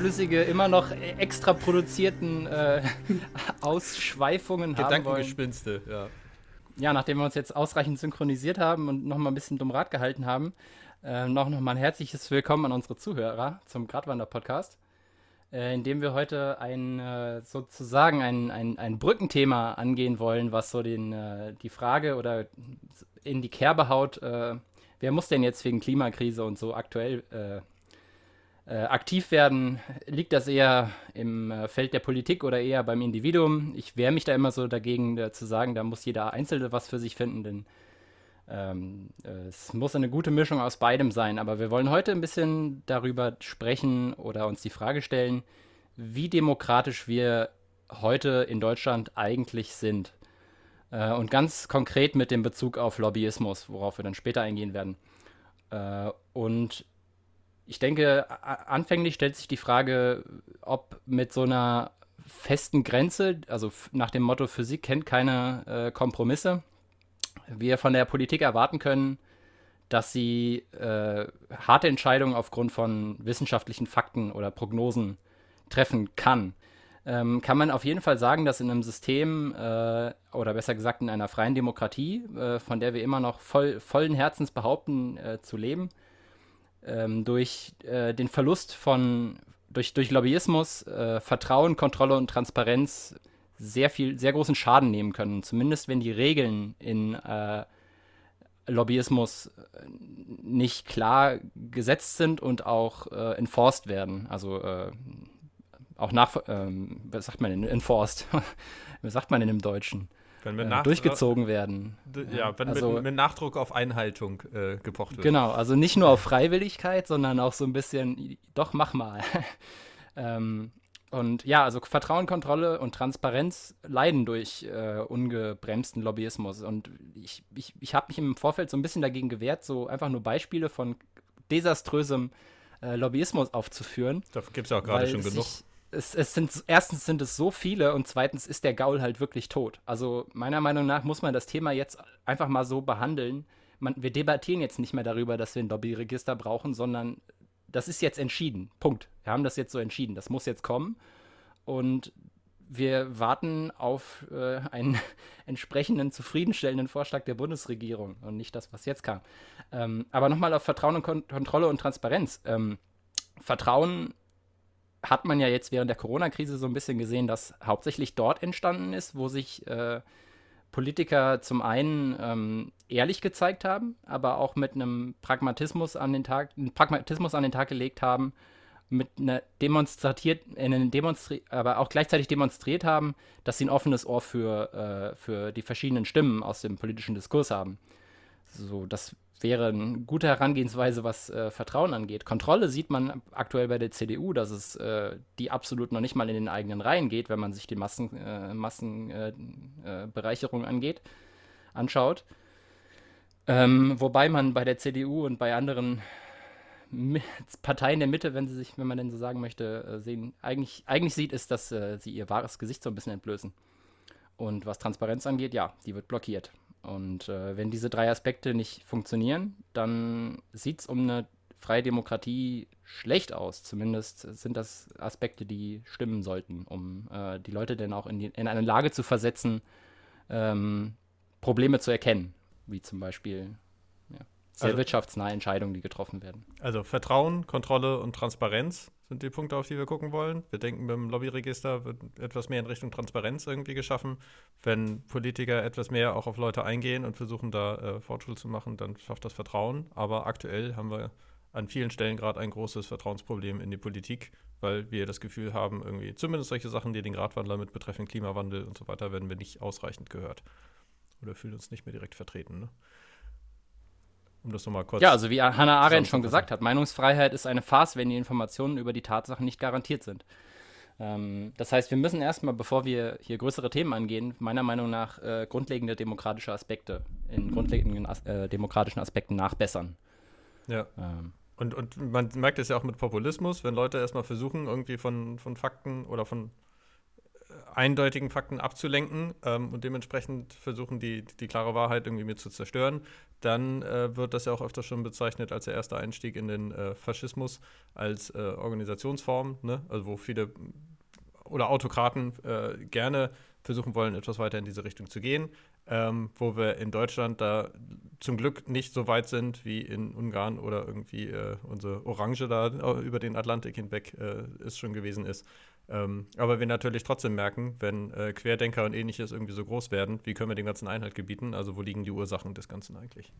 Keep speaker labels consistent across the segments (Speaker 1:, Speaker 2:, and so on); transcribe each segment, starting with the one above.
Speaker 1: überflüssige, immer noch extra produzierten äh, Ausschweifungen haben.
Speaker 2: Gedankengespinste, ja.
Speaker 1: Ja, nachdem wir uns jetzt ausreichend synchronisiert haben und noch mal ein bisschen dumm Rat gehalten haben, äh, noch, noch mal ein herzliches Willkommen an unsere Zuhörer zum Gradwander-Podcast, äh, in dem wir heute ein äh, sozusagen ein, ein, ein Brückenthema angehen wollen, was so den, äh, die Frage oder in die Kerbe haut, äh, wer muss denn jetzt wegen Klimakrise und so aktuell äh, aktiv werden, liegt das eher im äh, Feld der Politik oder eher beim Individuum? Ich wehre mich da immer so dagegen, da zu sagen, da muss jeder Einzelne was für sich finden, denn ähm, äh, es muss eine gute Mischung aus beidem sein. Aber wir wollen heute ein bisschen darüber sprechen oder uns die Frage stellen, wie demokratisch wir heute in Deutschland eigentlich sind. Äh, und ganz konkret mit dem Bezug auf Lobbyismus, worauf wir dann später eingehen werden. Äh, und ich denke, anfänglich stellt sich die Frage, ob mit so einer festen Grenze, also nach dem Motto Physik kennt keine äh, Kompromisse, wir von der Politik erwarten können, dass sie äh, harte Entscheidungen aufgrund von wissenschaftlichen Fakten oder Prognosen treffen kann. Ähm, kann man auf jeden Fall sagen, dass in einem System äh, oder besser gesagt in einer freien Demokratie, äh, von der wir immer noch voll, vollen Herzens behaupten äh, zu leben, ähm, durch äh, den Verlust von, durch, durch Lobbyismus, äh, Vertrauen, Kontrolle und Transparenz sehr viel, sehr großen Schaden nehmen können. Zumindest wenn die Regeln in äh, Lobbyismus äh, nicht klar gesetzt sind und auch äh, enforced werden. Also äh, auch nach, ähm, was sagt man denn, enforced? was sagt man denn im Deutschen? Äh, durchgezogen werden.
Speaker 2: Ja, wenn also, mit, mit, Nachdruck auf Einhaltung äh, gepocht wird.
Speaker 1: Genau, also nicht nur auf Freiwilligkeit, sondern auch so ein bisschen, doch mach mal. ähm, und ja, also Vertrauen, Kontrolle und Transparenz leiden durch äh, ungebremsten Lobbyismus. Und ich, ich, ich habe mich im Vorfeld so ein bisschen dagegen gewehrt, so einfach nur Beispiele von desaströsem äh, Lobbyismus aufzuführen.
Speaker 2: Da gibt es ja auch gerade schon genug.
Speaker 1: Ich, es, es sind, erstens sind es so viele und zweitens ist der Gaul halt wirklich tot. Also meiner Meinung nach muss man das Thema jetzt einfach mal so behandeln. Man, wir debattieren jetzt nicht mehr darüber, dass wir ein Lobbyregister brauchen, sondern das ist jetzt entschieden. Punkt. Wir haben das jetzt so entschieden. Das muss jetzt kommen. Und wir warten auf äh, einen entsprechenden, zufriedenstellenden Vorschlag der Bundesregierung und nicht das, was jetzt kam. Ähm, aber nochmal auf Vertrauen und Kon Kontrolle und Transparenz. Ähm, Vertrauen hat man ja jetzt während der Corona-Krise so ein bisschen gesehen, dass hauptsächlich dort entstanden ist, wo sich äh, Politiker zum einen ähm, ehrlich gezeigt haben, aber auch mit einem Pragmatismus an den Tag, einen Pragmatismus an den Tag gelegt haben, mit einer demonstriert, einen Demonstri aber auch gleichzeitig demonstriert haben, dass sie ein offenes Ohr für, äh, für die verschiedenen Stimmen aus dem politischen Diskurs haben. So, das wäre eine gute Herangehensweise, was äh, Vertrauen angeht. Kontrolle sieht man aktuell bei der CDU, dass es äh, die absolut noch nicht mal in den eigenen Reihen geht, wenn man sich die Massenbereicherung Massen, äh, äh angeht, anschaut. Ähm, wobei man bei der CDU und bei anderen Parteien der Mitte, wenn sie sich, wenn man denn so sagen möchte, äh, sehen, eigentlich, eigentlich sieht, ist, dass äh, sie ihr wahres Gesicht so ein bisschen entblößen. Und was Transparenz angeht, ja, die wird blockiert. Und äh, wenn diese drei Aspekte nicht funktionieren, dann sieht es um eine freie Demokratie schlecht aus. Zumindest sind das Aspekte, die stimmen sollten, um äh, die Leute dann auch in, die, in, eine Lage zu versetzen, ähm, Probleme zu erkennen, wie zum Beispiel ja, sehr also, wirtschaftsnahe Entscheidungen, die getroffen werden.
Speaker 2: Also Vertrauen, Kontrolle und Transparenz sind die Punkte, auf die wir gucken wollen. Wir denken, beim Lobbyregister wird etwas mehr in Richtung Transparenz irgendwie geschaffen. Wenn Politiker etwas mehr auch auf Leute eingehen und versuchen, da äh, Fortschritt zu machen, dann schafft das Vertrauen. Aber aktuell haben wir an vielen Stellen gerade ein großes Vertrauensproblem in die Politik, weil wir das Gefühl haben, irgendwie zumindest solche Sachen, die den Gradwandler mit betreffen, Klimawandel und so weiter, werden wir nicht ausreichend gehört. Oder fühlen uns nicht mehr direkt vertreten. Ne?
Speaker 1: Um das nochmal kurz. Ja, also wie Hannah Arendt schon gesagt hat, Meinungsfreiheit ist eine Farce, wenn die Informationen über die Tatsachen nicht garantiert sind. Ähm, das heißt, wir müssen erstmal, bevor wir hier größere Themen angehen, meiner Meinung nach äh, grundlegende demokratische Aspekte in grundlegenden äh, demokratischen Aspekten nachbessern.
Speaker 2: Ja. Ähm. Und, und man merkt es ja auch mit Populismus, wenn Leute erstmal versuchen, irgendwie von, von Fakten oder von eindeutigen Fakten abzulenken ähm, und dementsprechend versuchen, die, die klare Wahrheit irgendwie mit zu zerstören, dann äh, wird das ja auch öfter schon bezeichnet als der erste Einstieg in den äh, Faschismus als äh, Organisationsform, ne? also wo viele oder Autokraten äh, gerne versuchen wollen, etwas weiter in diese Richtung zu gehen ähm, wo wir in Deutschland da zum Glück nicht so weit sind wie in Ungarn oder irgendwie äh, unsere Orange da über den Atlantik hinweg äh, es schon gewesen ist. Ähm, aber wir natürlich trotzdem merken, wenn äh, Querdenker und ähnliches irgendwie so groß werden, wie können wir dem ganzen Einhalt gebieten? Also wo liegen die Ursachen des Ganzen eigentlich?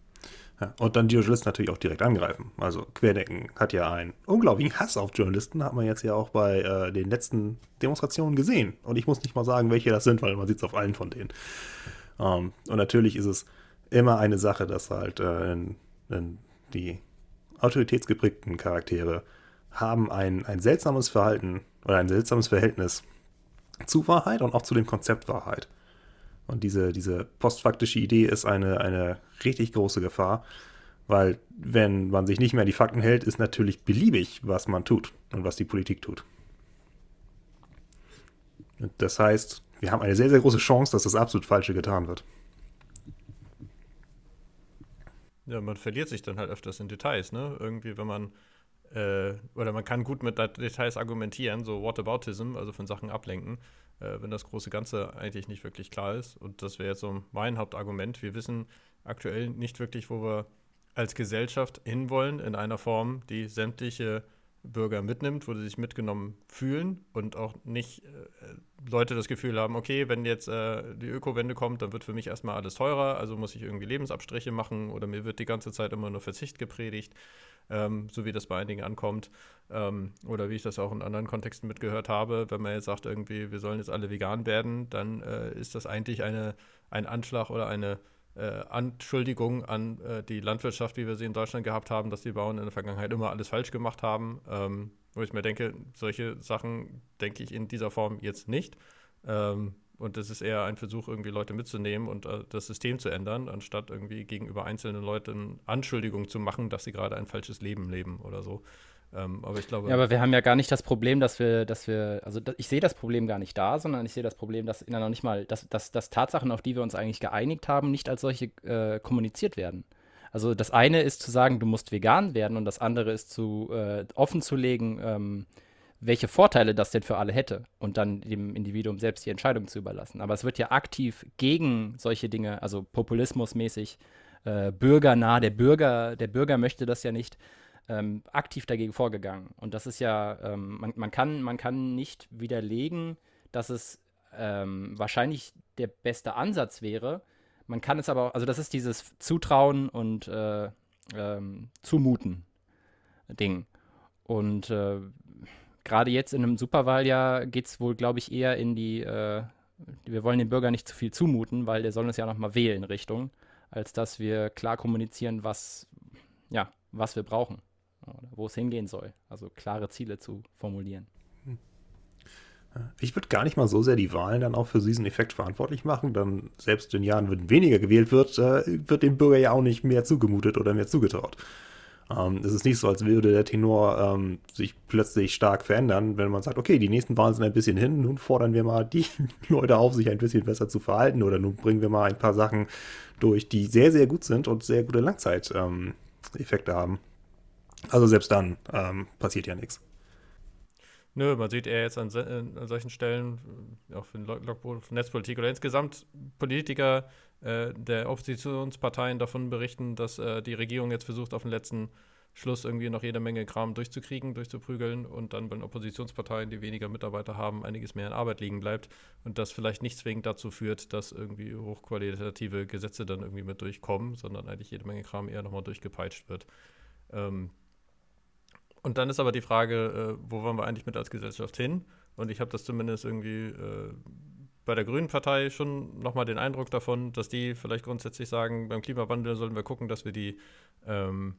Speaker 3: Ja, und dann die Journalisten natürlich auch direkt angreifen. Also Querdenken hat ja einen unglaublichen Hass auf Journalisten, hat man jetzt ja auch bei äh, den letzten Demonstrationen gesehen. Und ich muss nicht mal sagen, welche das sind, weil man sieht es auf allen von denen. Ähm, und natürlich ist es immer eine Sache, dass halt äh, in, in die autoritätsgeprägten Charaktere haben ein, ein seltsames Verhalten oder ein seltsames Verhältnis zu Wahrheit und auch zu dem Konzept Wahrheit. Und diese, diese postfaktische Idee ist eine, eine richtig große Gefahr, weil wenn man sich nicht mehr an die Fakten hält, ist natürlich beliebig, was man tut und was die Politik tut. Und das heißt, wir haben eine sehr, sehr große Chance, dass das absolut Falsche getan wird.
Speaker 2: Ja, man verliert sich dann halt öfters in Details, ne? Irgendwie, wenn man, äh, oder man kann gut mit Details argumentieren, so Whataboutism, also von Sachen ablenken, äh, wenn das große Ganze eigentlich nicht wirklich klar ist. Und das wäre jetzt so mein Hauptargument. Wir wissen aktuell nicht wirklich, wo wir als Gesellschaft hinwollen, in einer Form, die sämtliche Bürger mitnimmt, wo sie sich mitgenommen fühlen und auch nicht äh, Leute das Gefühl haben, okay, wenn jetzt äh, die Ökowende kommt, dann wird für mich erstmal alles teurer, also muss ich irgendwie Lebensabstriche machen oder mir wird die ganze Zeit immer nur Verzicht gepredigt, ähm, so wie das bei einigen ankommt. Ähm, oder wie ich das auch in anderen Kontexten mitgehört habe, wenn man jetzt sagt, irgendwie, wir sollen jetzt alle vegan werden, dann äh, ist das eigentlich eine, ein Anschlag oder eine äh, Anschuldigung an äh, die Landwirtschaft, wie wir sie in Deutschland gehabt haben, dass die Bauern in der Vergangenheit immer alles falsch gemacht haben. Ähm, wo ich mir denke, solche Sachen denke ich in dieser Form jetzt nicht. Ähm, und das ist eher ein Versuch, irgendwie Leute mitzunehmen und äh, das System zu ändern, anstatt irgendwie gegenüber einzelnen Leuten Anschuldigungen zu machen, dass sie gerade ein falsches Leben leben oder so. Ähm, aber ich glaube.
Speaker 1: Ja, aber wir haben ja gar nicht das Problem, dass wir, dass wir, also ich sehe das Problem gar nicht da, sondern ich sehe das Problem, dass noch nicht mal, dass, dass, dass Tatsachen, auf die wir uns eigentlich geeinigt haben, nicht als solche äh, kommuniziert werden. Also das eine ist zu sagen, du musst vegan werden und das andere ist zu äh, offen zu legen, ähm, welche Vorteile das denn für alle hätte und dann dem Individuum selbst die Entscheidung zu überlassen. Aber es wird ja aktiv gegen solche Dinge, also populismusmäßig, äh, bürgernah, der Bürger, der Bürger möchte das ja nicht ähm, aktiv dagegen vorgegangen. Und das ist ja, ähm, man, man, kann, man kann nicht widerlegen, dass es ähm, wahrscheinlich der beste Ansatz wäre. Man kann es aber auch, also das ist dieses Zutrauen und äh, ähm, Zumuten Ding. Und äh, gerade jetzt in einem Superwahljahr geht es wohl, glaube ich, eher in die, äh, wir wollen dem Bürger nicht zu viel zumuten, weil der soll uns ja noch mal wählen Richtung, als dass wir klar kommunizieren, was, ja, was wir brauchen oder wo es hingehen soll. Also klare Ziele zu formulieren. Hm.
Speaker 3: Ich würde gar nicht mal so sehr die Wahlen dann auch für diesen Effekt verantwortlich machen. Dann selbst in Jahren, wenn weniger gewählt wird, äh, wird dem Bürger ja auch nicht mehr zugemutet oder mehr zugetraut. Ähm, es ist nicht so, als würde der Tenor ähm, sich plötzlich stark verändern, wenn man sagt, okay, die nächsten Wahlen sind ein bisschen hin, nun fordern wir mal die Leute auf, sich ein bisschen besser zu verhalten oder nun bringen wir mal ein paar Sachen durch, die sehr, sehr gut sind und sehr gute Langzeiteffekte ähm, haben. Also selbst dann ähm, passiert ja nichts.
Speaker 2: Nö, man sieht eher jetzt an, an solchen Stellen, äh, auch für Logbuch, Netzpolitik oder insgesamt Politiker äh, der Oppositionsparteien davon berichten, dass äh, die Regierung jetzt versucht, auf den letzten Schluss irgendwie noch jede Menge Kram durchzukriegen, durchzuprügeln und dann bei den Oppositionsparteien, die weniger Mitarbeiter haben, einiges mehr in Arbeit liegen bleibt und das vielleicht nicht zwingend dazu führt, dass irgendwie hochqualitative Gesetze dann irgendwie mit durchkommen, sondern eigentlich jede Menge Kram eher nochmal durchgepeitscht wird. Ähm, und dann ist aber die Frage, äh, wo wollen wir eigentlich mit als Gesellschaft hin? Und ich habe das zumindest irgendwie äh, bei der Grünen Partei schon nochmal den Eindruck davon, dass die vielleicht grundsätzlich sagen, beim Klimawandel sollen wir gucken, dass wir die, ähm,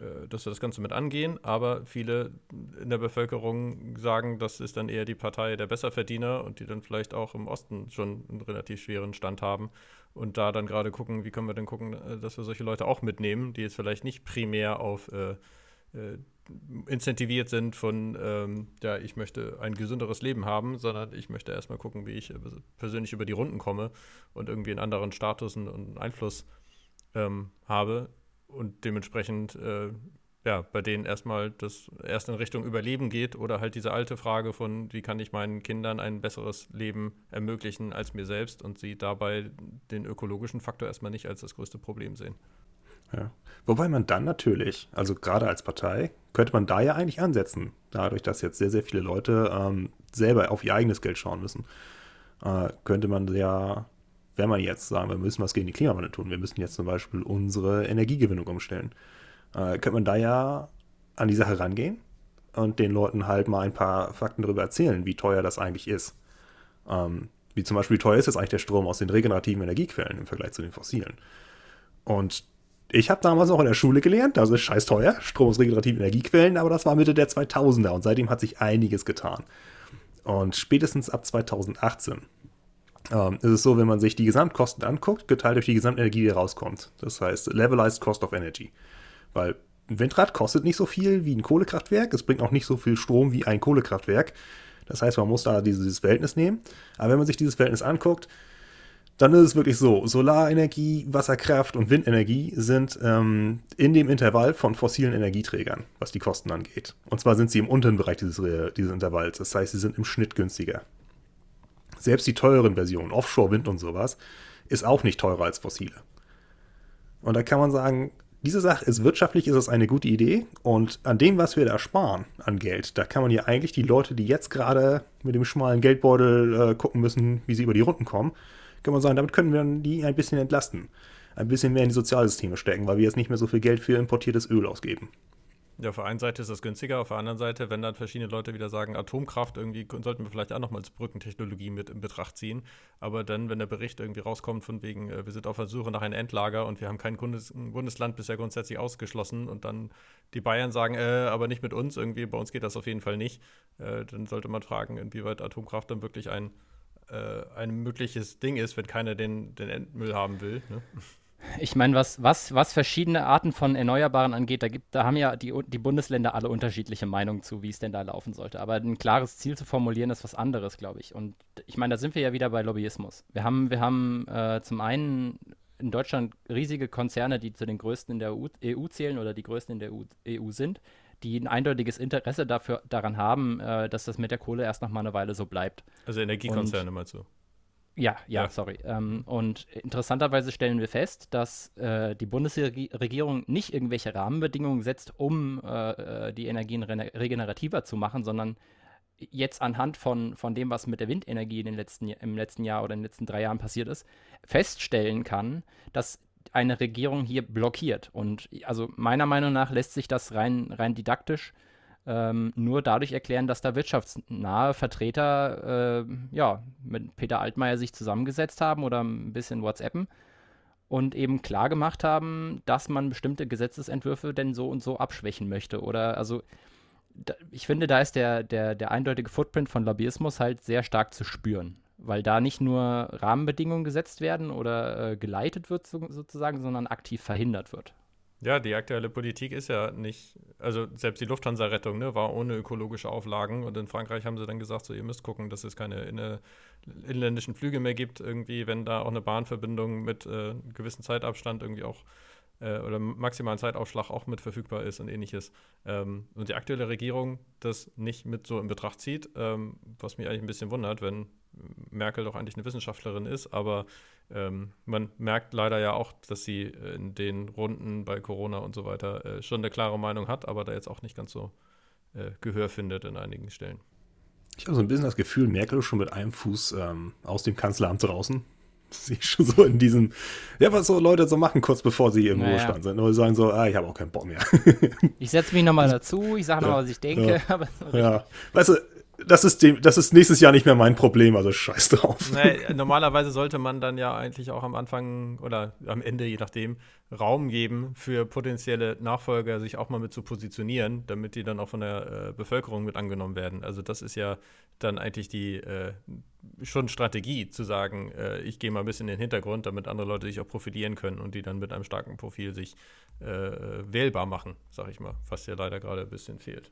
Speaker 2: äh, dass wir das Ganze mit angehen. Aber viele in der Bevölkerung sagen, das ist dann eher die Partei der Besserverdiener und die dann vielleicht auch im Osten schon einen relativ schweren Stand haben. Und da dann gerade gucken, wie können wir denn gucken, äh, dass wir solche Leute auch mitnehmen, die jetzt vielleicht nicht primär auf äh, äh incentiviert sind von, ähm, ja, ich möchte ein gesünderes Leben haben, sondern ich möchte erstmal gucken, wie ich persönlich über die Runden komme und irgendwie einen anderen Status und Einfluss ähm, habe und dementsprechend äh, ja, bei denen erstmal das erst in Richtung Überleben geht oder halt diese alte Frage von, wie kann ich meinen Kindern ein besseres Leben ermöglichen als mir selbst und sie dabei den ökologischen Faktor erstmal nicht als das größte Problem sehen.
Speaker 3: Ja. Wobei man dann natürlich, also gerade als Partei, könnte man da ja eigentlich ansetzen, dadurch, dass jetzt sehr, sehr viele Leute ähm, selber auf ihr eigenes Geld schauen müssen, äh, könnte man ja, wenn man jetzt sagen, wir müssen was gegen die Klimawandel tun, wir müssen jetzt zum Beispiel unsere Energiegewinnung umstellen, äh, könnte man da ja an die Sache rangehen und den Leuten halt mal ein paar Fakten darüber erzählen, wie teuer das eigentlich ist. Ähm, wie zum Beispiel, wie teuer ist jetzt eigentlich der Strom aus den regenerativen Energiequellen im Vergleich zu den fossilen. Und ich habe damals auch in der Schule gelernt, das ist scheiß teuer, Strom aus regenerativen Energiequellen, aber das war Mitte der 2000er und seitdem hat sich einiges getan. Und spätestens ab 2018 ähm, ist es so, wenn man sich die Gesamtkosten anguckt, geteilt durch die Gesamtenergie, die rauskommt. Das heißt, Levelized Cost of Energy. Weil ein Windrad kostet nicht so viel wie ein Kohlekraftwerk, es bringt auch nicht so viel Strom wie ein Kohlekraftwerk. Das heißt, man muss da dieses Verhältnis nehmen. Aber wenn man sich dieses Verhältnis anguckt, dann ist es wirklich so, Solarenergie, Wasserkraft und Windenergie sind ähm, in dem Intervall von fossilen Energieträgern, was die Kosten angeht. Und zwar sind sie im unteren Bereich dieses, dieses Intervalls, das heißt, sie sind im Schnitt günstiger. Selbst die teuren Versionen, Offshore-Wind und sowas, ist auch nicht teurer als fossile. Und da kann man sagen, diese Sache ist wirtschaftlich, ist es eine gute Idee. Und an dem, was wir da sparen an Geld, da kann man ja eigentlich die Leute, die jetzt gerade mit dem schmalen Geldbeutel äh, gucken müssen, wie sie über die Runden kommen, kann man sagen, damit können wir die ein bisschen entlasten. Ein bisschen mehr in die Sozialsysteme stecken, weil wir jetzt nicht mehr so viel Geld für importiertes Öl ausgeben.
Speaker 2: Ja, auf der einen Seite ist das günstiger, auf der anderen Seite, wenn dann verschiedene Leute wieder sagen, Atomkraft, irgendwie sollten wir vielleicht auch nochmal als Brückentechnologie mit in Betracht ziehen. Aber dann, wenn der Bericht irgendwie rauskommt, von wegen, äh, wir sind auf der Suche nach einem Endlager und wir haben kein Bundes Bundesland bisher grundsätzlich ausgeschlossen und dann die Bayern sagen, äh, aber nicht mit uns, irgendwie, bei uns geht das auf jeden Fall nicht, äh, dann sollte man fragen, inwieweit Atomkraft dann wirklich ein, äh, ein mögliches Ding ist, wenn keiner den, den Endmüll haben will. Ne?
Speaker 1: Ich meine, was, was, was verschiedene Arten von Erneuerbaren angeht, da, gibt, da haben ja die, die Bundesländer alle unterschiedliche Meinungen zu, wie es denn da laufen sollte. Aber ein klares Ziel zu formulieren, ist was anderes, glaube ich. Und ich meine, da sind wir ja wieder bei Lobbyismus. Wir haben, wir haben äh, zum einen in Deutschland riesige Konzerne, die zu den größten in der EU, EU zählen oder die größten in der EU, EU, sind, die ein eindeutiges Interesse dafür, daran haben, äh, dass das mit der Kohle erst noch mal eine Weile so bleibt.
Speaker 2: Also Energiekonzerne meinst du?
Speaker 1: Ja, ja, ja. sorry. Ähm, und interessanterweise stellen wir fest, dass äh, die Bundesregierung nicht irgendwelche Rahmenbedingungen setzt, um äh, äh die Energien regenerativer zu machen, sondern jetzt anhand von, von dem, was mit der Windenergie in den letzten, im letzten Jahr oder in den letzten drei Jahren passiert ist, feststellen kann, dass eine Regierung hier blockiert. Und also meiner Meinung nach lässt sich das rein, rein didaktisch äh, ähm, nur dadurch erklären, dass da wirtschaftsnahe Vertreter äh, ja, mit Peter Altmaier sich zusammengesetzt haben oder ein bisschen WhatsAppen und eben klar gemacht haben, dass man bestimmte Gesetzesentwürfe denn so und so abschwächen möchte. Oder also da, ich finde, da ist der, der, der eindeutige Footprint von Lobbyismus halt sehr stark zu spüren. Weil da nicht nur Rahmenbedingungen gesetzt werden oder äh, geleitet wird so, sozusagen, sondern aktiv verhindert wird.
Speaker 2: Ja, die aktuelle Politik ist ja nicht, also selbst die Lufthansa-Rettung ne, war ohne ökologische Auflagen und in Frankreich haben sie dann gesagt, so ihr müsst gucken, dass es keine inne, inländischen Flüge mehr gibt, irgendwie, wenn da auch eine Bahnverbindung mit äh, gewissen Zeitabstand irgendwie auch äh, oder maximalen Zeitaufschlag auch mit verfügbar ist und ähnliches. Ähm, und die aktuelle Regierung das nicht mit so in Betracht zieht, ähm, was mich eigentlich ein bisschen wundert, wenn Merkel doch eigentlich eine Wissenschaftlerin ist, aber ähm, man merkt leider ja auch, dass sie in den Runden bei Corona und so weiter äh, schon eine klare Meinung hat, aber da jetzt auch nicht ganz so äh, Gehör findet in einigen Stellen.
Speaker 3: Ich habe so ein bisschen das Gefühl, Merkel ist schon mit einem Fuß ähm, aus dem Kanzleramt draußen. Sie ist schon so in diesem, ja, was so Leute so machen, kurz bevor sie im naja. Ruhestand sind. Oder sagen so, ah, ich habe auch keinen Bock mehr.
Speaker 1: ich setze mich nochmal dazu, ich sage nochmal, ja, was ich denke.
Speaker 3: Ja. ja. weißt du, das ist, dem, das ist nächstes Jahr nicht mehr mein Problem, also scheiß drauf.
Speaker 2: Nee, normalerweise sollte man dann ja eigentlich auch am Anfang oder am Ende, je nachdem, Raum geben für potenzielle Nachfolger, sich auch mal mit zu positionieren, damit die dann auch von der äh, Bevölkerung mit angenommen werden. Also das ist ja dann eigentlich die äh, schon Strategie, zu sagen, äh, ich gehe mal ein bisschen in den Hintergrund, damit andere Leute sich auch profilieren können und die dann mit einem starken Profil sich äh, wählbar machen, sag ich mal, was ja leider gerade ein bisschen fehlt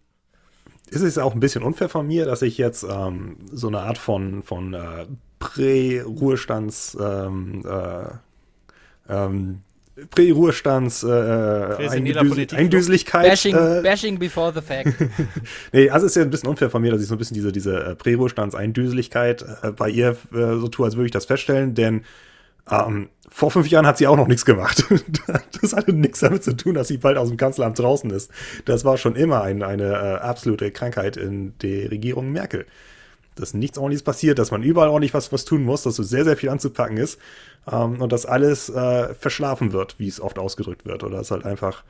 Speaker 3: ist es auch ein bisschen unfair von mir, dass ich jetzt ähm, so eine Art von, von äh, Prä-Ruhestands ähm, äh, ähm, Prä-Ruhestands äh, Eindüsel Eindüseligkeit.
Speaker 1: Bashing, äh, bashing before the fact.
Speaker 3: nee, also ist ja ein bisschen unfair von mir, dass ich so ein bisschen diese, diese äh, Prä-Ruhestands-Eindüseligkeit äh, bei ihr äh, so tue, als würde ich das feststellen, denn ähm, vor fünf Jahren hat sie auch noch nichts gemacht. das hatte nichts damit zu tun, dass sie bald aus dem Kanzleramt draußen ist. Das war schon immer ein, eine äh, absolute Krankheit in der Regierung Merkel. Dass nichts ordentliches passiert, dass man überall ordentlich was, was tun muss, dass so sehr, sehr viel anzupacken ist ähm, und dass alles äh, verschlafen wird, wie es oft ausgedrückt wird. Oder es halt einfach.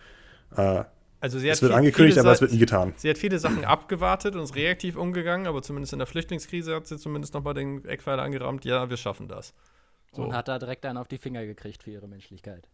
Speaker 3: Äh,
Speaker 2: also sie
Speaker 3: es wird viel, angekündigt, aber es wird nie getan.
Speaker 2: Sie hat viele Sachen abgewartet und ist reaktiv umgegangen, aber zumindest in der Flüchtlingskrise hat sie zumindest nochmal den Eckpfeiler angerammt, ja, wir schaffen das.
Speaker 1: So. Und hat da direkt einen auf die Finger gekriegt für ihre Menschlichkeit.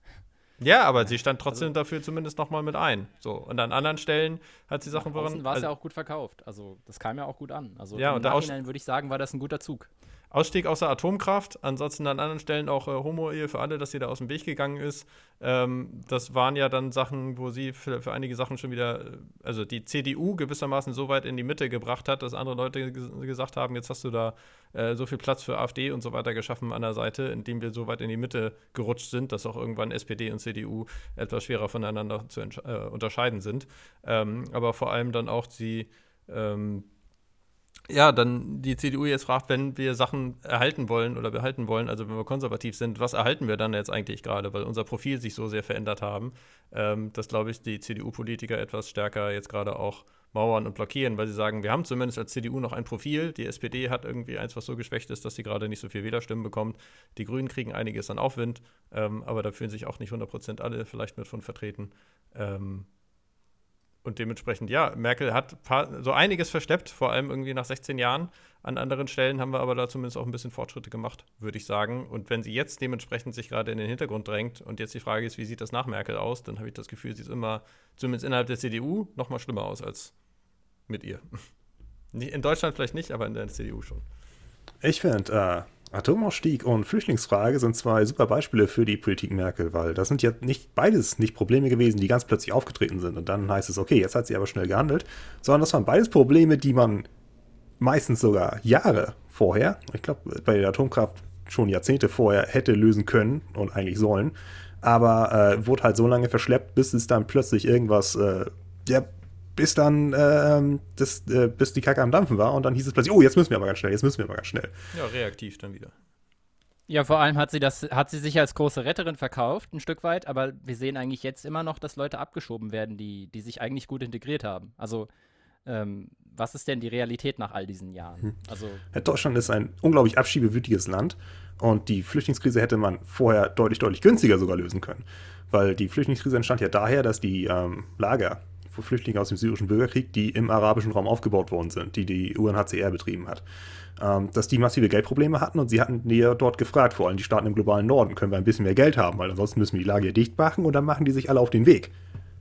Speaker 2: Ja, aber sie stand trotzdem also, dafür zumindest nochmal mit ein. So. Und an anderen Stellen hat sie Sachen
Speaker 1: voran. war es also, ja auch gut verkauft. Also das kam ja auch gut an. Also
Speaker 2: ja, im
Speaker 1: Nachhinein würde ich sagen, war das ein guter Zug.
Speaker 2: Ausstieg aus der Atomkraft, ansonsten an anderen Stellen auch äh, Homo-Ehe für alle, dass sie da aus dem Weg gegangen ist. Ähm, das waren ja dann Sachen, wo sie für, für, einige Sachen schon wieder, äh, also die CDU gewissermaßen so weit in die Mitte gebracht hat, dass andere Leute gesagt haben, jetzt hast du da äh, so viel Platz für AfD und so weiter geschaffen an der Seite, indem wir so weit in die Mitte gerutscht sind, dass auch irgendwann SPD und CDU etwas schwerer voneinander zu äh, unterscheiden sind. Ähm, aber vor allem dann auch die ähm, ja, dann die CDU jetzt fragt, wenn wir Sachen erhalten wollen oder behalten wollen, also wenn wir konservativ sind, was erhalten wir dann jetzt eigentlich gerade, weil unser Profil sich so sehr verändert haben, ähm, dass, glaube ich, die CDU-Politiker etwas stärker jetzt gerade auch mauern und blockieren, weil sie sagen, wir haben zumindest als CDU noch ein Profil, die SPD hat irgendwie eins, was so geschwächt ist, dass sie gerade nicht so viel Wählerstimmen bekommt, die Grünen kriegen einiges an Aufwind, ähm, aber da fühlen sich auch nicht 100% alle vielleicht mit von vertreten. Ähm, und dementsprechend, ja, Merkel hat so einiges versteppt, vor allem irgendwie nach 16 Jahren. An anderen Stellen haben wir aber da zumindest auch ein bisschen Fortschritte gemacht, würde ich sagen. Und wenn sie jetzt dementsprechend sich gerade in den Hintergrund drängt und jetzt die Frage ist, wie sieht das nach Merkel aus, dann habe ich das Gefühl, sie ist immer, zumindest innerhalb der CDU, noch mal schlimmer aus als mit ihr. In Deutschland vielleicht nicht, aber in der CDU schon.
Speaker 3: Ich finde, äh, Atomausstieg und Flüchtlingsfrage sind zwei super Beispiele für die Politik Merkel, weil das sind ja nicht beides nicht Probleme gewesen, die ganz plötzlich aufgetreten sind. Und dann heißt es, okay, jetzt hat sie aber schnell gehandelt, sondern das waren beides Probleme, die man meistens sogar Jahre vorher, ich glaube bei der Atomkraft schon Jahrzehnte vorher hätte lösen können und eigentlich sollen, aber äh, wurde halt so lange verschleppt, bis es dann plötzlich irgendwas, äh, ja, bis dann, äh, das, äh, bis die Kacke am Dampfen war und dann hieß es plötzlich, oh, jetzt müssen wir aber ganz schnell, jetzt müssen wir aber ganz schnell.
Speaker 2: Ja, reaktiv dann wieder.
Speaker 1: Ja, vor allem hat sie das, hat sie sich als große Retterin verkauft, ein Stück weit, aber wir sehen eigentlich jetzt immer noch, dass Leute abgeschoben werden, die, die sich eigentlich gut integriert haben. Also, ähm, was ist denn die Realität nach all diesen Jahren? Hm. Also,
Speaker 3: Deutschland ist ein unglaublich abschiebewütiges Land und die Flüchtlingskrise hätte man vorher deutlich, deutlich günstiger sogar lösen können. Weil die Flüchtlingskrise entstand ja daher, dass die ähm, Lager Flüchtlinge aus dem syrischen Bürgerkrieg, die im arabischen Raum aufgebaut worden sind, die die UNHCR betrieben hat. Ähm, dass die massive Geldprobleme hatten und sie hatten ja dort gefragt, vor allem die Staaten im globalen Norden, können wir ein bisschen mehr Geld haben, weil ansonsten müssen wir die Lage hier dicht machen und dann machen die sich alle auf den Weg.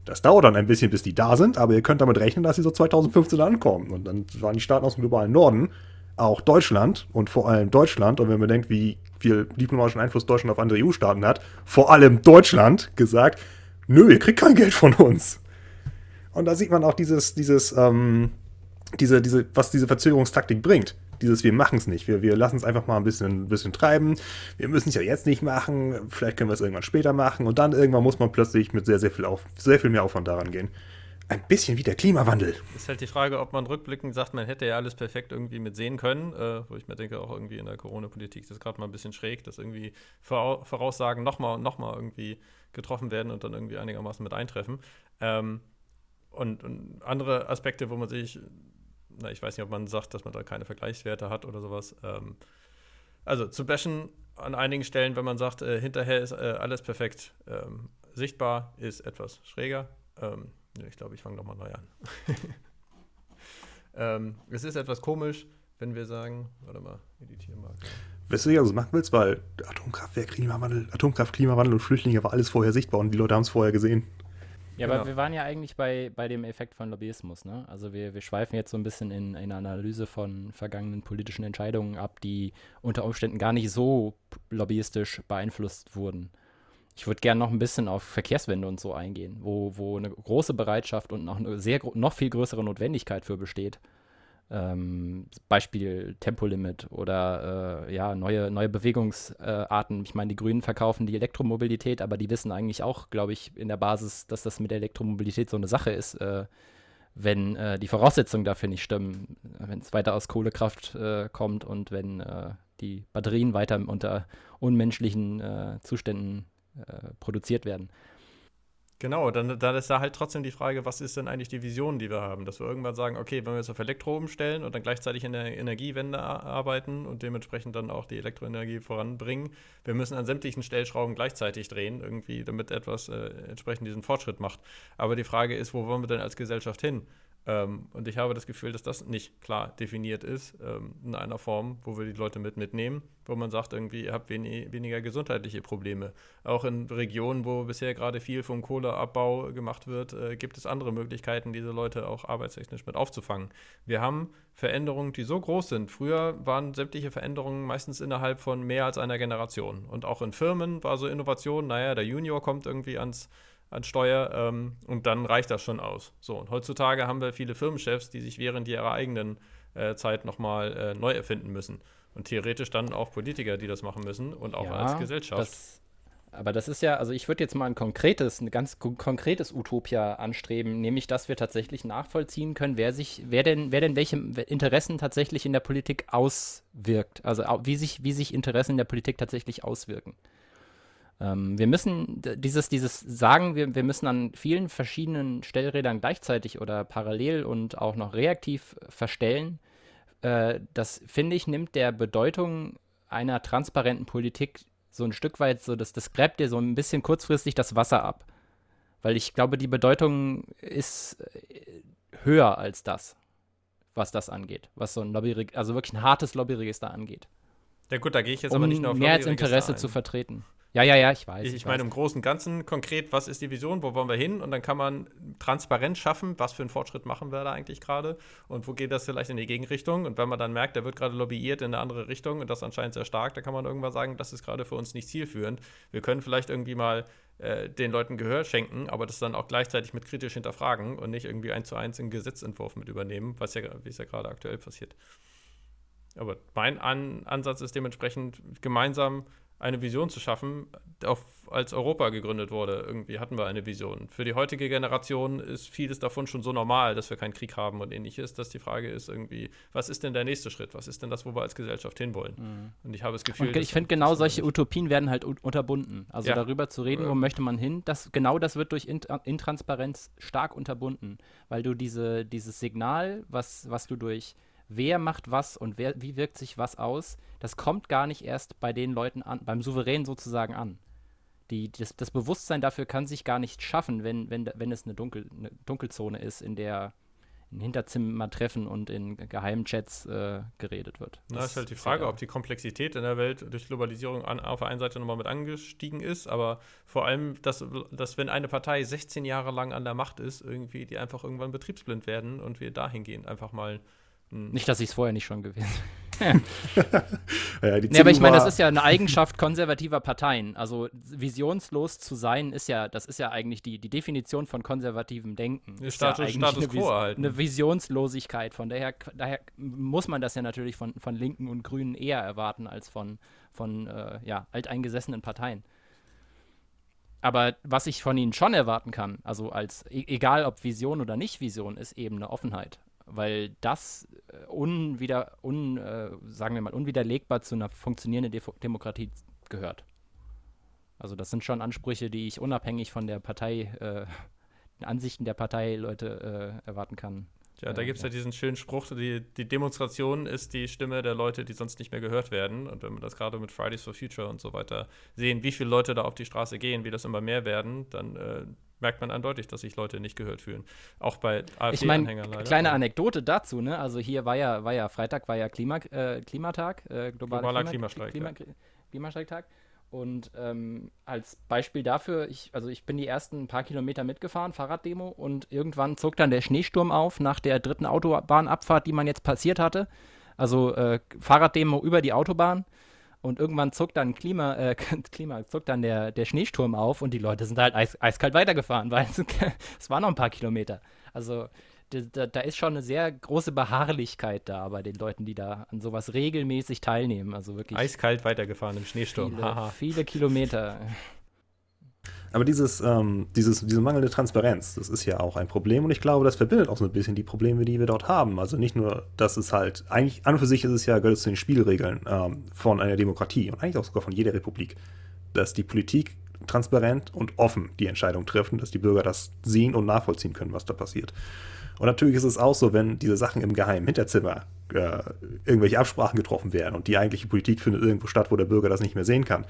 Speaker 3: Das dauert dann ein bisschen, bis die da sind, aber ihr könnt damit rechnen, dass sie so 2015 ankommen. Und dann waren die Staaten aus dem globalen Norden, auch Deutschland und vor allem Deutschland, und wenn man denkt, wie viel diplomatischen Einfluss Deutschland auf andere EU-Staaten hat, vor allem Deutschland gesagt, nö, ihr kriegt kein Geld von uns. Und da sieht man auch dieses, dieses, ähm, diese, diese, was diese Verzögerungstaktik bringt. Dieses, wir machen es nicht. Wir, wir lassen es einfach mal ein bisschen, ein bisschen treiben. Wir müssen es ja jetzt nicht machen. Vielleicht können wir es irgendwann später machen. Und dann irgendwann muss man plötzlich mit sehr, sehr viel, auf, sehr viel mehr Aufwand daran gehen. Ein bisschen wie der Klimawandel.
Speaker 2: Ist halt die Frage, ob man rückblickend sagt, man hätte ja alles perfekt irgendwie mit sehen können. Äh, wo ich mir denke, auch irgendwie in der Corona-Politik ist das gerade mal ein bisschen schräg, dass irgendwie Voraussagen nochmal und nochmal irgendwie getroffen werden und dann irgendwie einigermaßen mit eintreffen. Ähm, und, und, andere Aspekte, wo man sich, na, ich weiß nicht, ob man sagt, dass man da keine Vergleichswerte hat oder sowas. Ähm, also zu bashen an einigen Stellen, wenn man sagt, äh, hinterher ist äh, alles perfekt ähm, sichtbar, ist etwas schräger. Ähm, ich glaube, ich fange nochmal neu an. Ähm, es ist etwas komisch, wenn wir sagen, warte mal, editieren
Speaker 3: Weißt du, wie du das machen willst? Weil Atomkraftwerk, Klimawandel, Atomkraft, Klimawandel und Flüchtlinge war alles vorher sichtbar und die Leute haben es vorher gesehen.
Speaker 1: Ja,
Speaker 2: Genau.
Speaker 1: aber wir waren ja eigentlich bei, bei dem Effekt von Lobbyismus, ne? Also wir, wir schweifen jetzt so ein bisschen in eine Analyse von vergangenen politischen Entscheidungen ab, die unter Umständen gar nicht so lobbyistisch beeinflusst wurden. Ich würde gerne noch ein bisschen auf Verkehrswende und so eingehen, wo, wo eine große Bereitschaft und noch eine sehr noch viel größere Notwendigkeit für besteht. Ähm, Beispiel Tempolimit oder äh, ja, neue, neue Bewegungsarten. Ich meine, die Grünen verkaufen die Elektromobilität, aber die wissen eigentlich auch, glaube ich, in der Basis, dass das mit der Elektromobilität so eine Sache ist, äh, wenn äh, die Voraussetzungen dafür nicht stimmen, wenn es weiter aus Kohlekraft äh, kommt und wenn äh, die Batterien weiter unter unmenschlichen Zuständen produziert werden.
Speaker 2: Genau, dann, dann ist da halt trotzdem die Frage, was ist denn eigentlich die Vision, die wir haben? Dass wir irgendwann sagen, okay, wenn wir jetzt auf Elektro umstellen und dann gleichzeitig in der Energiewende arbeiten und dementsprechend dann auch die Elektroenergie voranbringen, wir müssen an sämtlichen Stellschrauben gleichzeitig drehen, irgendwie, damit etwas äh, entsprechend diesen Fortschritt macht. Aber die Frage ist, wo wollen wir denn als Gesellschaft hin? Ähm, und ich habe das Gefühl, dass das nicht klar definiert ist, ähm, in einer Form, wo wir die Leute mit mitnehmen, wo man sagt, irgendwie, ihr habt weni weniger gesundheitliche Probleme. Auch in Regionen, wo bisher gerade viel vom Kohleabbau gemacht wird, äh, gibt es andere Möglichkeiten, diese Leute auch arbeitstechnisch mit aufzufangen. Wir haben Veränderungen, die so groß sind. Früher waren sämtliche Veränderungen meistens innerhalb von mehr als einer Generation. Und auch in Firmen war so Innovation, naja, der Junior kommt irgendwie ans an Steuer ähm, und dann reicht das schon aus. So, und heutzutage haben wir viele Firmenchefs, die sich während ihrer eigenen äh, Zeit nochmal äh, neu erfinden müssen. Und theoretisch dann auch Politiker, die das machen müssen und auch
Speaker 1: Ja,
Speaker 2: als Gesellschaft.
Speaker 1: Das, aber das ist ja, also ich würde jetzt mal ein konkretes, ein ganz kon- konkretes Utopia anstreben, nämlich, dass wir tatsächlich nachvollziehen können, wer sich, wer denn, wer denn welche Interessen tatsächlich in der Politik auswirkt. Also wie sich, wie sich Interessen in der Politik tatsächlich auswirken. Ähm, wir müssen dieses, dieses Sagen, wir, wir müssen an vielen verschiedenen Stellrädern gleichzeitig oder parallel und auch noch reaktiv verstellen. Äh, das, finde ich, nimmt der Bedeutung einer transparenten Politik so ein Stück weit so, das, das gräbt dir so ein bisschen kurzfristig das Wasser ab. Weil ich glaube, die Bedeutung ist äh, höher als das, was das angeht. Was so ein Lobby, also wirklich ein hartes Lobbyregister angeht.
Speaker 2: ja gut, da gehe ich jetzt
Speaker 1: um
Speaker 2: aber nicht nur auf
Speaker 1: Mehrheitsinteresse
Speaker 2: Lobbyregister
Speaker 1: zu
Speaker 2: ein.
Speaker 1: vertreten. Ja, ja, ja, ich weiß.
Speaker 2: Ich, ich meine, im Großen und Ganzen konkret, was ist die Vision, wo wollen wir hin? Und dann kann man Transparenz schaffen, was für einen Fortschritt machen wir da eigentlich gerade und wo geht das vielleicht in die Gegenrichtung? Und wenn man dann merkt, da wird gerade lobbyiert in eine andere Richtung und das anscheinend sehr stark, da kann man irgendwann sagen, das ist gerade für uns nicht zielführend. Wir können vielleicht irgendwie mal äh, den Leuten Gehör schenken, aber das dann auch gleichzeitig mit kritisch hinterfragen und nicht irgendwie eins zu eins in Gesetzentwurf mit übernehmen, was ja, wie es ja gerade aktuell passiert. Aber mein An Ansatz ist dementsprechend gemeinsam eine Vision zu schaffen, auf, als Europa gegründet wurde. Irgendwie hatten wir eine Vision. Für die heutige Generation ist vieles davon schon so normal, dass wir keinen Krieg haben und ähnliches, dass die Frage ist irgendwie, was ist denn der nächste Schritt? Was ist denn das, wo wir als Gesellschaft hinwollen? Und ich habe das Gefühl,
Speaker 1: Und ich finde, genau solche Utopien werden halt unterbunden. Also
Speaker 2: Ja.
Speaker 1: darüber zu reden, wo
Speaker 2: Ähm.
Speaker 1: möchte man hin, das, genau das wird durch Int Intransparenz stark unterbunden. Weil du diese, dieses Signal, was, was du durch wer macht was und wer, wie wirkt sich was aus, das kommt gar nicht erst bei den Leuten an, beim Souverän sozusagen an. Die, das, das Bewusstsein dafür kann sich gar nicht schaffen, wenn, wenn, wenn es eine, Dunkel, eine Dunkelzone ist, in der in Hinterzimmertreffen und in geheimen Chats äh, geredet wird.
Speaker 2: Na,
Speaker 1: Das
Speaker 2: ist halt die Frage, ob die Komplexität in der Welt durch Globalisierung an, auf der einen Seite nochmal mit angestiegen ist, aber vor allem, dass, dass wenn eine Partei 16 Jahre lang an der Macht ist, irgendwie die einfach irgendwann betriebsblind werden und wir dahingehend einfach mal hm,
Speaker 1: Nicht, dass ich es vorher nicht schon gewesen
Speaker 3: Ja, die
Speaker 1: Nee, aber ich meine, das ist ja eine Eigenschaft konservativer Parteien. Also visionslos zu sein, ist ja, das ist ja eigentlich die, die Definition von konservativem Denken.
Speaker 2: Ja,
Speaker 1: Ist
Speaker 2: Status-
Speaker 1: ja eigentlich
Speaker 2: Status
Speaker 1: eine,
Speaker 2: quo erhalten.
Speaker 1: eine Visionslosigkeit. Von daher, daher muss man das ja natürlich von, von Linken und Grünen eher erwarten als von, von äh, ja, alteingesessenen Parteien. Aber was ich von ihnen schon erwarten kann, also als e egal ob Vision oder nicht Vision, ist eben eine Offenheit. Weil das äh, unwider, un, äh, sagen wir mal, unwiderlegbar zu einer funktionierenden Defo Demokratie gehört. Also das sind schon Ansprüche, die ich unabhängig von der Partei, äh, den Ansichten der Parteileute äh, erwarten kann.
Speaker 2: Ja, da
Speaker 1: Ja,
Speaker 2: gibt es ja.
Speaker 1: ja.
Speaker 2: diesen schönen Spruch, die, die Demonstration ist die Stimme der Leute, die sonst nicht mehr gehört werden. Und wenn wir das gerade mit Fridays for Future und so weiter sehen, wie viele Leute da auf die Straße gehen, wie das immer mehr werden, dann äh, merkt man eindeutig, dass sich Leute nicht gehört fühlen. Auch bei
Speaker 1: AfD-Anhängern ich mein. Kleine Anekdote dazu, ne? Also hier war ja, war ja Freitag war ja Klima, äh, Klimatag, äh,
Speaker 2: globaler, globaler Klima, Klimastreik.
Speaker 1: Klima, ja. Klimastreiktag. Und ähm, als Beispiel dafür, ich, also ich bin die ersten paar Kilometer mitgefahren, Fahrraddemo, und irgendwann zog dann der Schneesturm auf nach der dritten Autobahnabfahrt, die man jetzt passiert hatte. Also äh, Fahrraddemo über die Autobahn. Und irgendwann zuckt dann Klima, äh, Klima, zuckt dann der, der Schneesturm auf und die Leute sind halt eis, eiskalt weitergefahren, weil es, es waren noch ein paar Kilometer. Also da, da, ist schon eine sehr große Beharrlichkeit da bei den Leuten, die da an sowas regelmäßig teilnehmen. Also wirklich.
Speaker 2: Eiskalt weitergefahren im Schneesturm.
Speaker 1: Viele, viele Kilometer.
Speaker 3: Aber dieses, ähm, dieses, diese mangelnde Transparenz, das ist ja auch ein Problem und ich glaube, das verbindet auch so ein bisschen die Probleme, die wir dort haben. Also nicht nur, dass es halt, eigentlich an und für sich ist es ja, gehört es zu den Spielregeln ähm, von einer Demokratie und eigentlich auch sogar von jeder Republik, dass die Politik transparent und offen die Entscheidung treffen, dass die Bürger das sehen und nachvollziehen können, was da passiert. Und natürlich ist es auch so, wenn diese Sachen im geheimen Hinterzimmer äh, irgendwelche Absprachen getroffen werden und die eigentliche Politik findet irgendwo statt, wo der Bürger das nicht mehr sehen kann.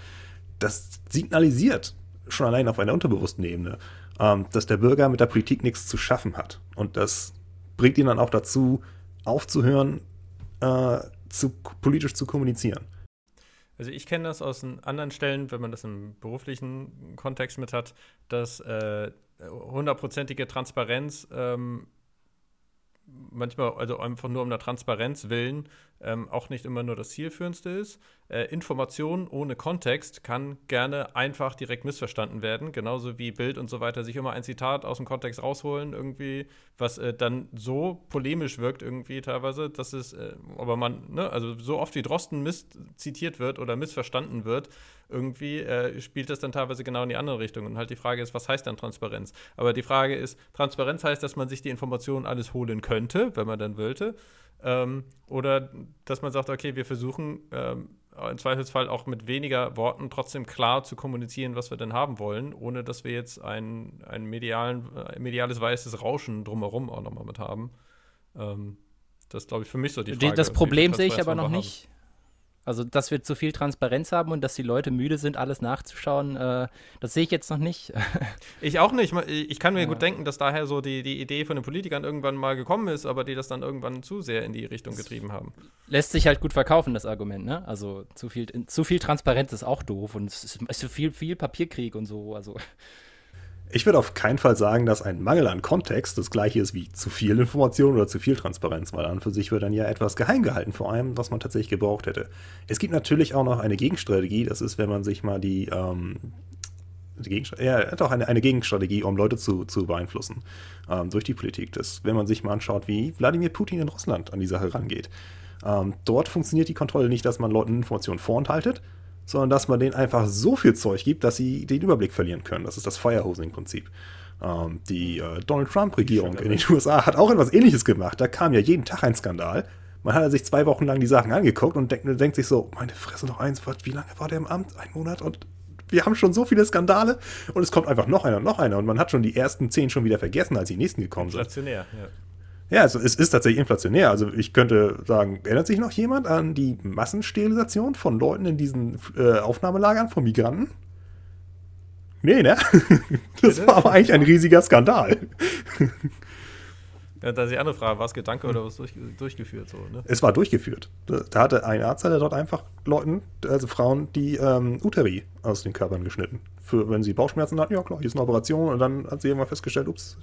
Speaker 3: Das signalisiert schon allein auf einer unterbewussten Ebene, ähm, dass der Bürger mit der Politik nichts zu schaffen hat. Und das bringt ihn dann auch dazu, aufzuhören, äh, zu, politisch zu kommunizieren.
Speaker 2: Also ich kenne das aus anderen Stellen, wenn man das im beruflichen Kontext mit hat, dass äh, hundertprozentige Transparenz ähm, manchmal, also einfach nur um der Transparenz willen, ähm, auch nicht immer nur das Zielführendste ist. Äh, Information ohne Kontext kann gerne einfach direkt missverstanden werden, genauso wie Bild und so weiter sich immer ein Zitat aus dem Kontext rausholen, irgendwie, was äh, dann so polemisch wirkt, irgendwie teilweise, dass es, äh, aber man, ne, also so oft wie Drosten misszitiert wird oder missverstanden wird, irgendwie äh, spielt das dann teilweise genau in die andere Richtung. Und halt die Frage ist, was heißt dann Transparenz? Aber die Frage ist, Transparenz heißt, dass man sich die Informationen alles holen könnte, wenn man dann wollte. Ähm, oder dass man sagt, okay, wir versuchen ähm, im Zweifelsfall auch mit weniger Worten trotzdem klar zu kommunizieren, was wir denn haben wollen, ohne dass wir jetzt ein, ein medialen, äh, mediales weißes Rauschen drumherum auch nochmal mit haben. Ähm, das ist, glaube ich, für mich so die Frage.
Speaker 1: Das Problem sehe ich aber noch nicht. Also, dass wir zu viel Transparenz haben und dass die Leute müde sind, alles nachzuschauen, äh, das sehe ich jetzt noch nicht.
Speaker 2: ich auch nicht. Ich kann mir ja. gut denken, dass daher so die, die Idee von den Politikern irgendwann mal gekommen ist, aber die das dann irgendwann zu sehr in die Richtung getrieben haben.
Speaker 1: Lässt sich halt gut verkaufen, das Argument, ne? Also, zu viel, zu viel Transparenz ist auch doof und es ist, ist viel, viel Papierkrieg und so. Also.
Speaker 3: Ich würde auf keinen Fall sagen, dass ein Mangel an Kontext das gleiche ist wie zu viel Information oder zu viel Transparenz, weil an für sich wird dann ja etwas geheim gehalten, vor allem, was man tatsächlich gebraucht hätte. Es gibt natürlich auch noch eine Gegenstrategie, das ist, wenn man sich mal die, ähm, die ja, doch eine, eine Gegenstrategie, um Leute zu, zu beeinflussen ähm, durch die Politik. Das, wenn man sich mal anschaut, wie Wladimir Putin in Russland an die Sache rangeht. Ähm, dort funktioniert die Kontrolle nicht, dass man Leuten Informationen vorenthaltet, sondern dass man denen einfach so viel Zeug gibt, dass sie den Überblick verlieren können. Das ist das Firehosing-Prinzip. Ähm, die äh, Donald Trump-Regierung in den USA hat auch etwas Ähnliches gemacht. Da kam ja jeden Tag ein Skandal. Man hat sich zwei Wochen lang die Sachen angeguckt und denkt, denkt sich so, meine Fresse noch eins, wie lange war der im Amt? Ein Monat und wir haben schon so viele Skandale und es kommt einfach noch einer und noch einer und man hat schon die ersten zehn schon wieder vergessen, als die nächsten gekommen sind.
Speaker 2: Inflationär, ja.
Speaker 3: Ja, also es ist tatsächlich inflationär. Also ich könnte sagen, erinnert sich noch jemand an die Massensterilisation von Leuten in diesen äh, Aufnahmelagern von Migranten? Nee, ne? Das war aber eigentlich ein riesiger Skandal.
Speaker 2: Ja, da ist die andere Frage, war es Gedanke oder was durch, durchgeführt? So, ne?
Speaker 3: Es war durchgeführt. Da hatte ein Arzt, der dort einfach Leuten, also Frauen, die ähm, Uteri aus den Körpern geschnitten. Für, wenn sie Bauchschmerzen hatten, ja klar, hier ist eine Operation und dann hat sie irgendwann festgestellt, ups,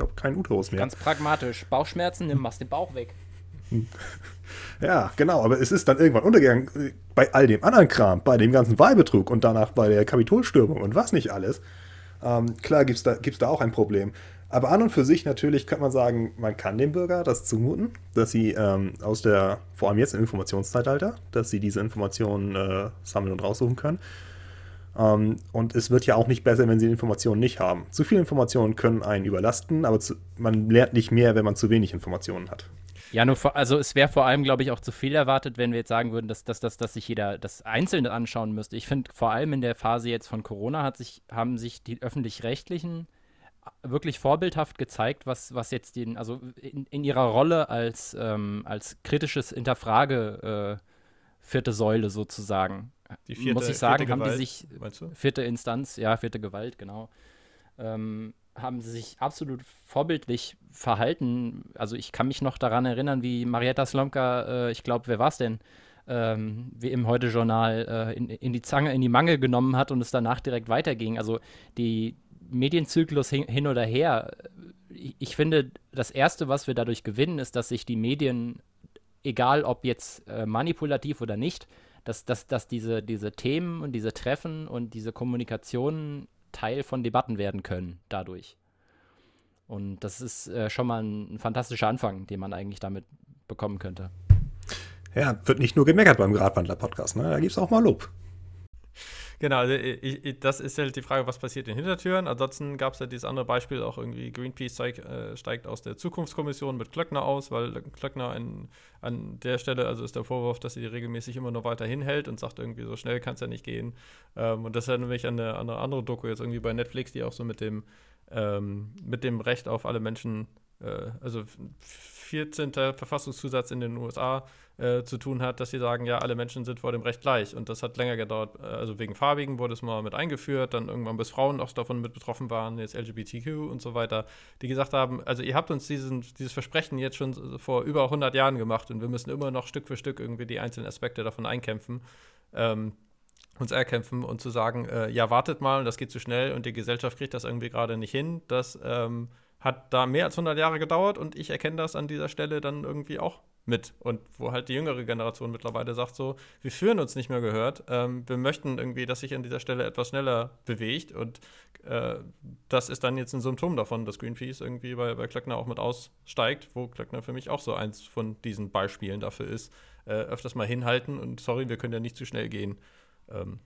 Speaker 3: habe keinen Uterus mehr.
Speaker 1: Ganz pragmatisch. Bauchschmerzen, nimm machst den Bauch weg.
Speaker 3: Ja, genau, aber es ist dann irgendwann untergegangen bei all dem anderen Kram, bei dem ganzen Wahlbetrug und danach bei der Kapitolstürmung und was nicht alles. Ähm, klar gibt es da, gibt's da auch ein Problem. Aber an und für sich natürlich könnte man sagen, man kann dem Bürger das zumuten, dass sie ähm, aus der, vor allem jetzt im Informationszeitalter, dass sie diese Informationen äh, sammeln und raussuchen können. Ähm, und es wird ja auch nicht besser, wenn sie Informationen nicht haben. Zu viele Informationen können einen überlasten, aber zu, man lernt nicht mehr, wenn man zu wenig Informationen hat.
Speaker 1: Ja, nur vor, also es wäre vor allem, glaube ich, auch zu viel erwartet, wenn wir jetzt sagen würden, dass, dass, dass, dass sich jeder das Einzelne anschauen müsste. Ich finde, vor allem in der Phase jetzt von Corona hat sich, haben sich die öffentlich-rechtlichen wirklich vorbildhaft gezeigt, was, was jetzt den, also in, in ihrer Rolle als, ähm, als kritisches Interfrage äh, vierte Säule sozusagen
Speaker 2: die vierte,
Speaker 1: muss ich sagen, haben Gewalt, die sich vierte Instanz, ja, vierte Gewalt, genau. ähm, haben sie sich absolut vorbildlich verhalten. Also ich kann mich noch daran erinnern, wie Marietta Slomka, äh, ich glaube, wer war es denn, ähm, wie im Heute-Journal äh, in, in, die Zange, in die Mangel genommen hat und es danach direkt weiterging. Also die Medienzyklus hin, hin oder her, ich, ich finde, das Erste, was wir dadurch gewinnen, ist, dass sich die Medien, egal ob jetzt äh, manipulativ oder nicht, dass, dass, dass diese, diese Themen und diese Treffen und diese Kommunikation Teil von Debatten werden können dadurch. Und das ist äh, schon mal ein, ein, fantastischer Anfang, den man eigentlich damit bekommen könnte.
Speaker 3: Ja, wird nicht nur gemeckert beim Gradwandler-Podcast, ne? Da gibt es auch mal Lob.
Speaker 2: Genau, also ich, ich, das ist halt die Frage, was passiert in Hintertüren. Ansonsten gab es ja dieses andere Beispiel, auch irgendwie Greenpeace steig, äh, steigt aus der Zukunftskommission mit Klöckner aus, weil Klöckner in, an der Stelle, also ist der Vorwurf, dass sie regelmäßig immer nur weiter hinhält und sagt irgendwie, so schnell kann es ja nicht gehen. Ähm, und das erinnert mich an eine, an eine, andere Doku jetzt irgendwie bei Netflix, die auch so mit dem, ähm, mit dem Recht auf alle Menschen, äh, also 14. Verfassungszusatz in den USA äh, zu tun hat, dass sie sagen, ja, alle Menschen sind vor dem Recht gleich. Und das hat länger gedauert. Äh, also wegen Farbigen wurde es mal mit eingeführt, dann irgendwann bis Frauen auch davon mit betroffen waren, jetzt LGBTQ und so weiter, die gesagt haben, also ihr habt uns diesen, dieses Versprechen jetzt schon vor über 100 Jahren gemacht und wir müssen immer noch Stück für Stück irgendwie die einzelnen Aspekte davon einkämpfen. Ähm, uns erkämpfen und zu sagen, äh, ja, wartet mal, das geht zu schnell und die Gesellschaft kriegt das irgendwie gerade nicht hin, das ähm, hat da mehr als 100 Jahre gedauert und ich erkenne das an dieser Stelle dann irgendwie auch mit. Und wo halt die jüngere Generation mittlerweile sagt so, wir führen uns nicht mehr gehört, ähm, wir möchten irgendwie, dass sich an dieser Stelle etwas schneller bewegt und äh, das ist dann jetzt ein Symptom davon, dass Greenpeace irgendwie bei, bei Klöckner auch mit aussteigt, wo Klöckner für mich auch so eins von diesen Beispielen dafür ist, äh, öfters mal hinhalten und sorry, wir können ja nicht zu schnell gehen. Ähm,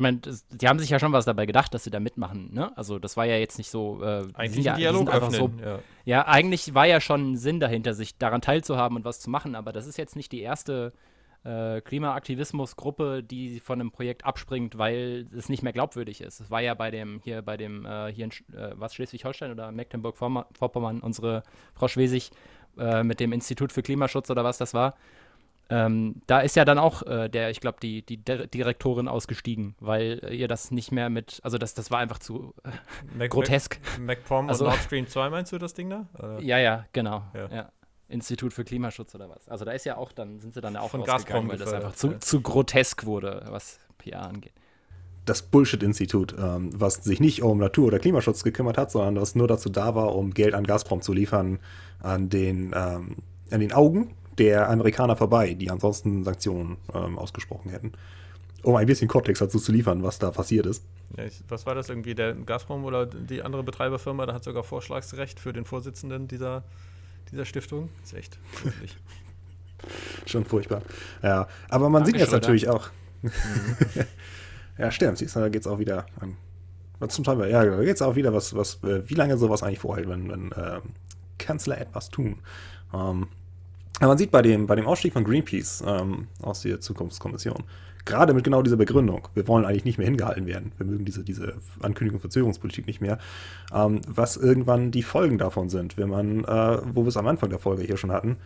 Speaker 1: ich meine, die haben sich ja schon was dabei gedacht, dass sie da mitmachen, ne? Also das war ja jetzt nicht so.
Speaker 2: Äh, eigentlich ja, Dialog öffnen,
Speaker 1: so, ja. ja. eigentlich war ja schon ein Sinn dahinter, sich daran teilzuhaben und was zu machen, aber das ist jetzt nicht die erste äh, Klimaaktivismusgruppe, die von einem Projekt abspringt, weil es nicht mehr glaubwürdig ist. Es war ja bei dem, hier bei dem, äh, hier in äh, was, Schleswig-Holstein oder Mecklenburg-Vorpommern, unsere Frau Schwesig äh, mit dem Institut für Klimaschutz oder was das war ähm, da ist ja dann auch äh, der, ich glaube, die, die Direktorin ausgestiegen, weil ihr das nicht mehr mit, also das, das war einfach zu äh, Mac, grotesk.
Speaker 2: MacPom also, und Nord Stream 2 meinst du das Ding da?
Speaker 1: Oder? Ja, ja, genau. Ja. ja. Institut für Klimaschutz oder was. Also da ist ja auch, dann sind sie dann auch Von rausgegangen, weil das einfach zu, ja. zu grotesk wurde, was PR angeht
Speaker 3: das Bullshit-Institut, ähm, was sich nicht um Natur- oder Klimaschutz gekümmert hat, sondern was nur dazu da war, um Geld an Gazprom zu liefern, an den, ähm, an den Augen der Amerikaner vorbei, die ansonsten Sanktionen ähm, ausgesprochen hätten. Um ein bisschen Kontext dazu zu liefern, was da passiert ist.
Speaker 2: Ja, ich, was war das irgendwie? Der Gazprom oder die andere Betreiberfirma, da hat sogar Vorschlagsrecht für den Vorsitzenden dieser, dieser Stiftung. Ist echt gruselig.
Speaker 3: Schon furchtbar. Ja, aber man Danke sieht jetzt natürlich auch. Mhm. ja, stimmt. Siehst du, da geht es auch wieder an. Zum Teil, ja, da geht es auch wieder, was, was, äh, wie lange sowas eigentlich vorhält, wenn, wenn äh, Kanzler etwas tun. Ähm, aber man sieht bei dem, bei dem Ausstieg von Greenpeace ähm, aus der Zukunftskommission, gerade mit genau dieser Begründung, wir wollen eigentlich nicht mehr hingehalten werden, wir mögen diese, diese Ankündigung Verzögerungspolitik nicht mehr, ähm, was irgendwann die Folgen davon sind, wenn man, äh, wo wir es am Anfang der Folge hier schon hatten,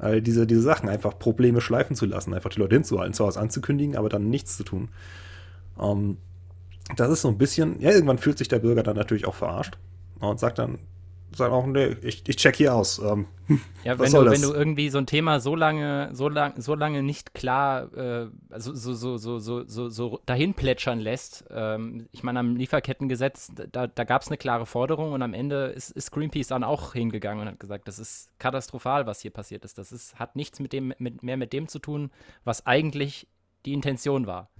Speaker 3: äh, diese, diese Sachen einfach Probleme schleifen zu lassen, einfach die Leute hinzuhalten, zwar was anzukündigen, aber dann nichts zu tun. Ähm, das ist so ein bisschen, ja, irgendwann fühlt sich der Bürger dann natürlich auch verarscht und sagt dann, sagen auch, nee, ich, ich check hier aus. Ähm,
Speaker 1: ja, wenn du, wenn du irgendwie so ein Thema so lange, so lang, so lange nicht klar, äh, also so, so, so, so, so, so dahin plätschern lässt, ähm, ich meine, am Lieferkettengesetz, da, da gab es eine klare Forderung und am Ende ist, ist, Greenpeace dann auch hingegangen und hat gesagt, das ist katastrophal, was hier passiert ist. Das ist, hat nichts mit dem, mit, mehr mit dem zu tun, was eigentlich die Intention war.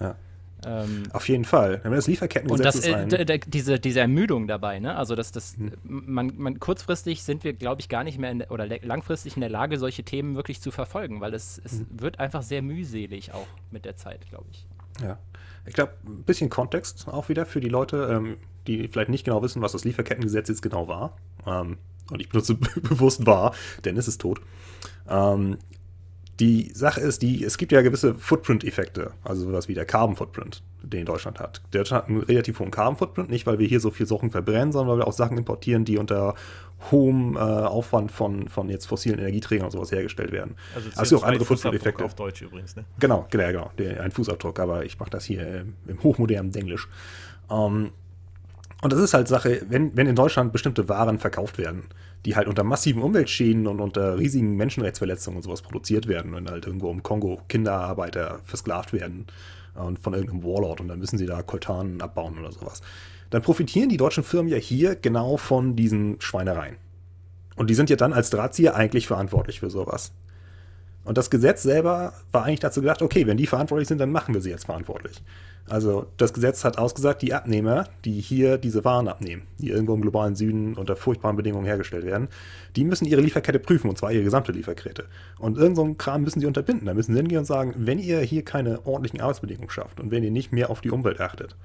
Speaker 3: Ja. Ähm, Auf jeden Fall.
Speaker 1: Das Lieferkettengesetz und das, äh, diese, diese Ermüdung dabei, ne? Also dass das, hm. man, man kurzfristig sind wir, glaube ich, gar nicht mehr in, oder langfristig in der Lage, solche Themen wirklich zu verfolgen, weil es, es hm. wird einfach sehr mühselig auch mit der Zeit, glaube ich.
Speaker 3: Ja. Ich glaube, ein bisschen Kontext auch wieder für die Leute, ähm, die vielleicht nicht genau wissen, was das Lieferkettengesetz jetzt genau war. Ähm, und ich benutze bewusst war, denn es ist tot. Ähm, die Sache ist, die, es gibt ja gewisse Footprint-Effekte, also sowas wie der Carbon-Footprint, den Deutschland hat. Deutschland hat einen relativ hohen Carbon-Footprint, nicht weil wir hier so viel Sachen verbrennen, sondern weil wir auch Sachen importieren, die unter hohem äh, Aufwand von, von jetzt fossilen Energieträgern und sowas hergestellt werden.
Speaker 2: Also, also auch andere Footprint-Effekte. auf Deutsch übrigens, ne?
Speaker 3: Genau, genau, genau, ein Fußabdruck, aber ich mache das hier äh, im hochmodernen Englisch. Ähm, Und das ist halt Sache, wenn, wenn in Deutschland bestimmte Waren verkauft werden, die halt unter massiven Umweltschäden und unter riesigen Menschenrechtsverletzungen und sowas produziert werden, wenn halt irgendwo im Kongo Kinderarbeiter versklavt werden und von irgendeinem Warlord und dann müssen sie da Koltanen abbauen oder sowas, dann profitieren die deutschen Firmen ja hier genau von diesen Schweinereien. Und die sind ja dann als Drahtzieher eigentlich verantwortlich für sowas. Und das Gesetz selber war eigentlich dazu gedacht, okay, wenn die verantwortlich sind, dann machen wir sie jetzt verantwortlich. Also das Gesetz hat ausgesagt, die Abnehmer, die hier diese Waren abnehmen, die irgendwo im globalen Süden unter furchtbaren Bedingungen hergestellt werden, die müssen ihre Lieferkette prüfen, und zwar ihre gesamte Lieferkette. Und irgend so Kram müssen sie unterbinden. Da müssen sie hingehen und sagen, wenn ihr hier keine ordentlichen Arbeitsbedingungen schafft und wenn ihr nicht mehr auf die Umwelt achtet,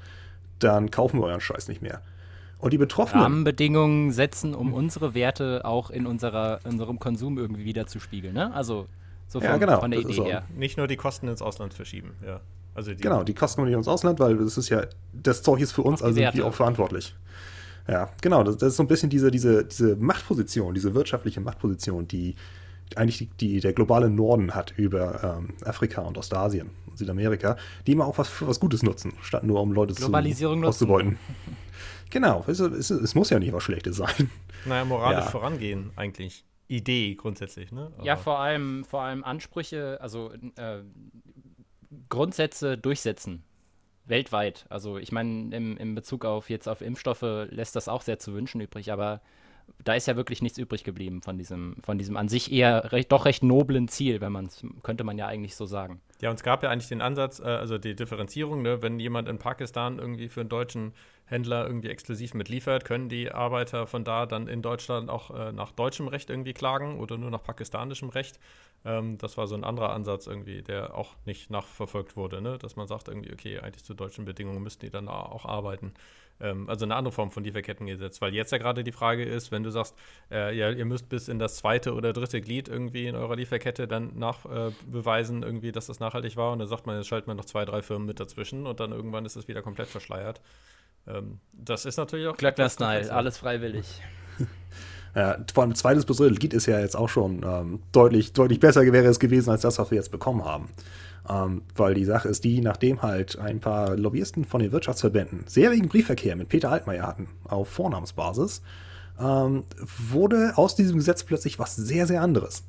Speaker 3: dann kaufen wir euren Scheiß nicht mehr. Und die Betroffenen.
Speaker 1: Rahmenbedingungen setzen, um unsere Werte auch in unserer, unserem Konsum irgendwie wieder zu spiegeln. Ne? Also so von,
Speaker 3: Ja, genau,
Speaker 1: von der
Speaker 3: das
Speaker 1: Idee
Speaker 3: so.
Speaker 1: her.
Speaker 2: Nicht nur die Kosten ins Ausland verschieben, ja. Also die,
Speaker 3: Genau, die kosten wir nicht ins Ausland, weil das ist ja, das Zeug ist für uns, also sind wir auch verantwortlich. Ja, genau, das, das ist so ein bisschen diese, diese, diese Machtposition, diese wirtschaftliche Machtposition, die eigentlich die, die der globale Norden hat über ähm, Afrika und Ostasien und Südamerika, die immer auch was für was Gutes nutzen, statt nur um Leute zu auszubeuten. Genau, es, es, es muss ja nicht was Schlechtes sein.
Speaker 2: Naja, moralisch
Speaker 3: Ja.
Speaker 2: vorangehen eigentlich. Idee grundsätzlich, ne?
Speaker 1: Ja,
Speaker 2: Aber-
Speaker 1: vor allem, vor allem Ansprüche, also äh, Grundsätze durchsetzen. Weltweit. Also ich meine, im, im Bezug auf jetzt auf Impfstoffe lässt das auch sehr zu wünschen übrig, aber da ist ja wirklich nichts übrig geblieben von diesem, von diesem an sich eher recht, doch recht noblen Ziel, wenn man könnte man ja eigentlich so sagen.
Speaker 2: Ja, und es gab ja eigentlich den Ansatz, äh, also die Differenzierung, ne, wenn jemand in Pakistan irgendwie für einen deutschen Händler irgendwie exklusiv mitliefert, können die Arbeiter von da dann in Deutschland auch äh, nach deutschem Recht irgendwie klagen oder nur nach pakistanischem Recht. Ähm, das war so ein anderer Ansatz irgendwie, der auch nicht nachverfolgt wurde, ne? dass man sagt irgendwie, okay, eigentlich zu deutschen Bedingungen müssten die dann auch arbeiten. Ähm, also eine andere Form von Lieferkettengesetz, weil jetzt ja gerade die Frage ist, wenn du sagst, äh, ja, ihr müsst bis in das zweite oder dritte Glied irgendwie in eurer Lieferkette dann nachbeweisen, äh, beweisen irgendwie, dass das nachhaltig war und dann sagt man, jetzt schaltet man noch zwei, drei Firmen mit dazwischen und dann irgendwann ist es wieder komplett verschleiert. Ähm, das ist natürlich auch
Speaker 1: Glöckner-Style,
Speaker 2: komplexer.
Speaker 1: alles freiwillig.
Speaker 3: Ja, vor allem zweites bis drittes Glied ist ja jetzt auch schon ähm, deutlich, deutlich besser wäre es gewesen als das, was wir jetzt bekommen haben. Ähm, weil die Sache ist die, nachdem halt ein paar Lobbyisten von den Wirtschaftsverbänden sehr wegen Briefverkehr mit Peter Altmaier hatten, auf Vornamensbasis, ähm, wurde aus diesem Gesetz plötzlich was sehr, sehr anderes.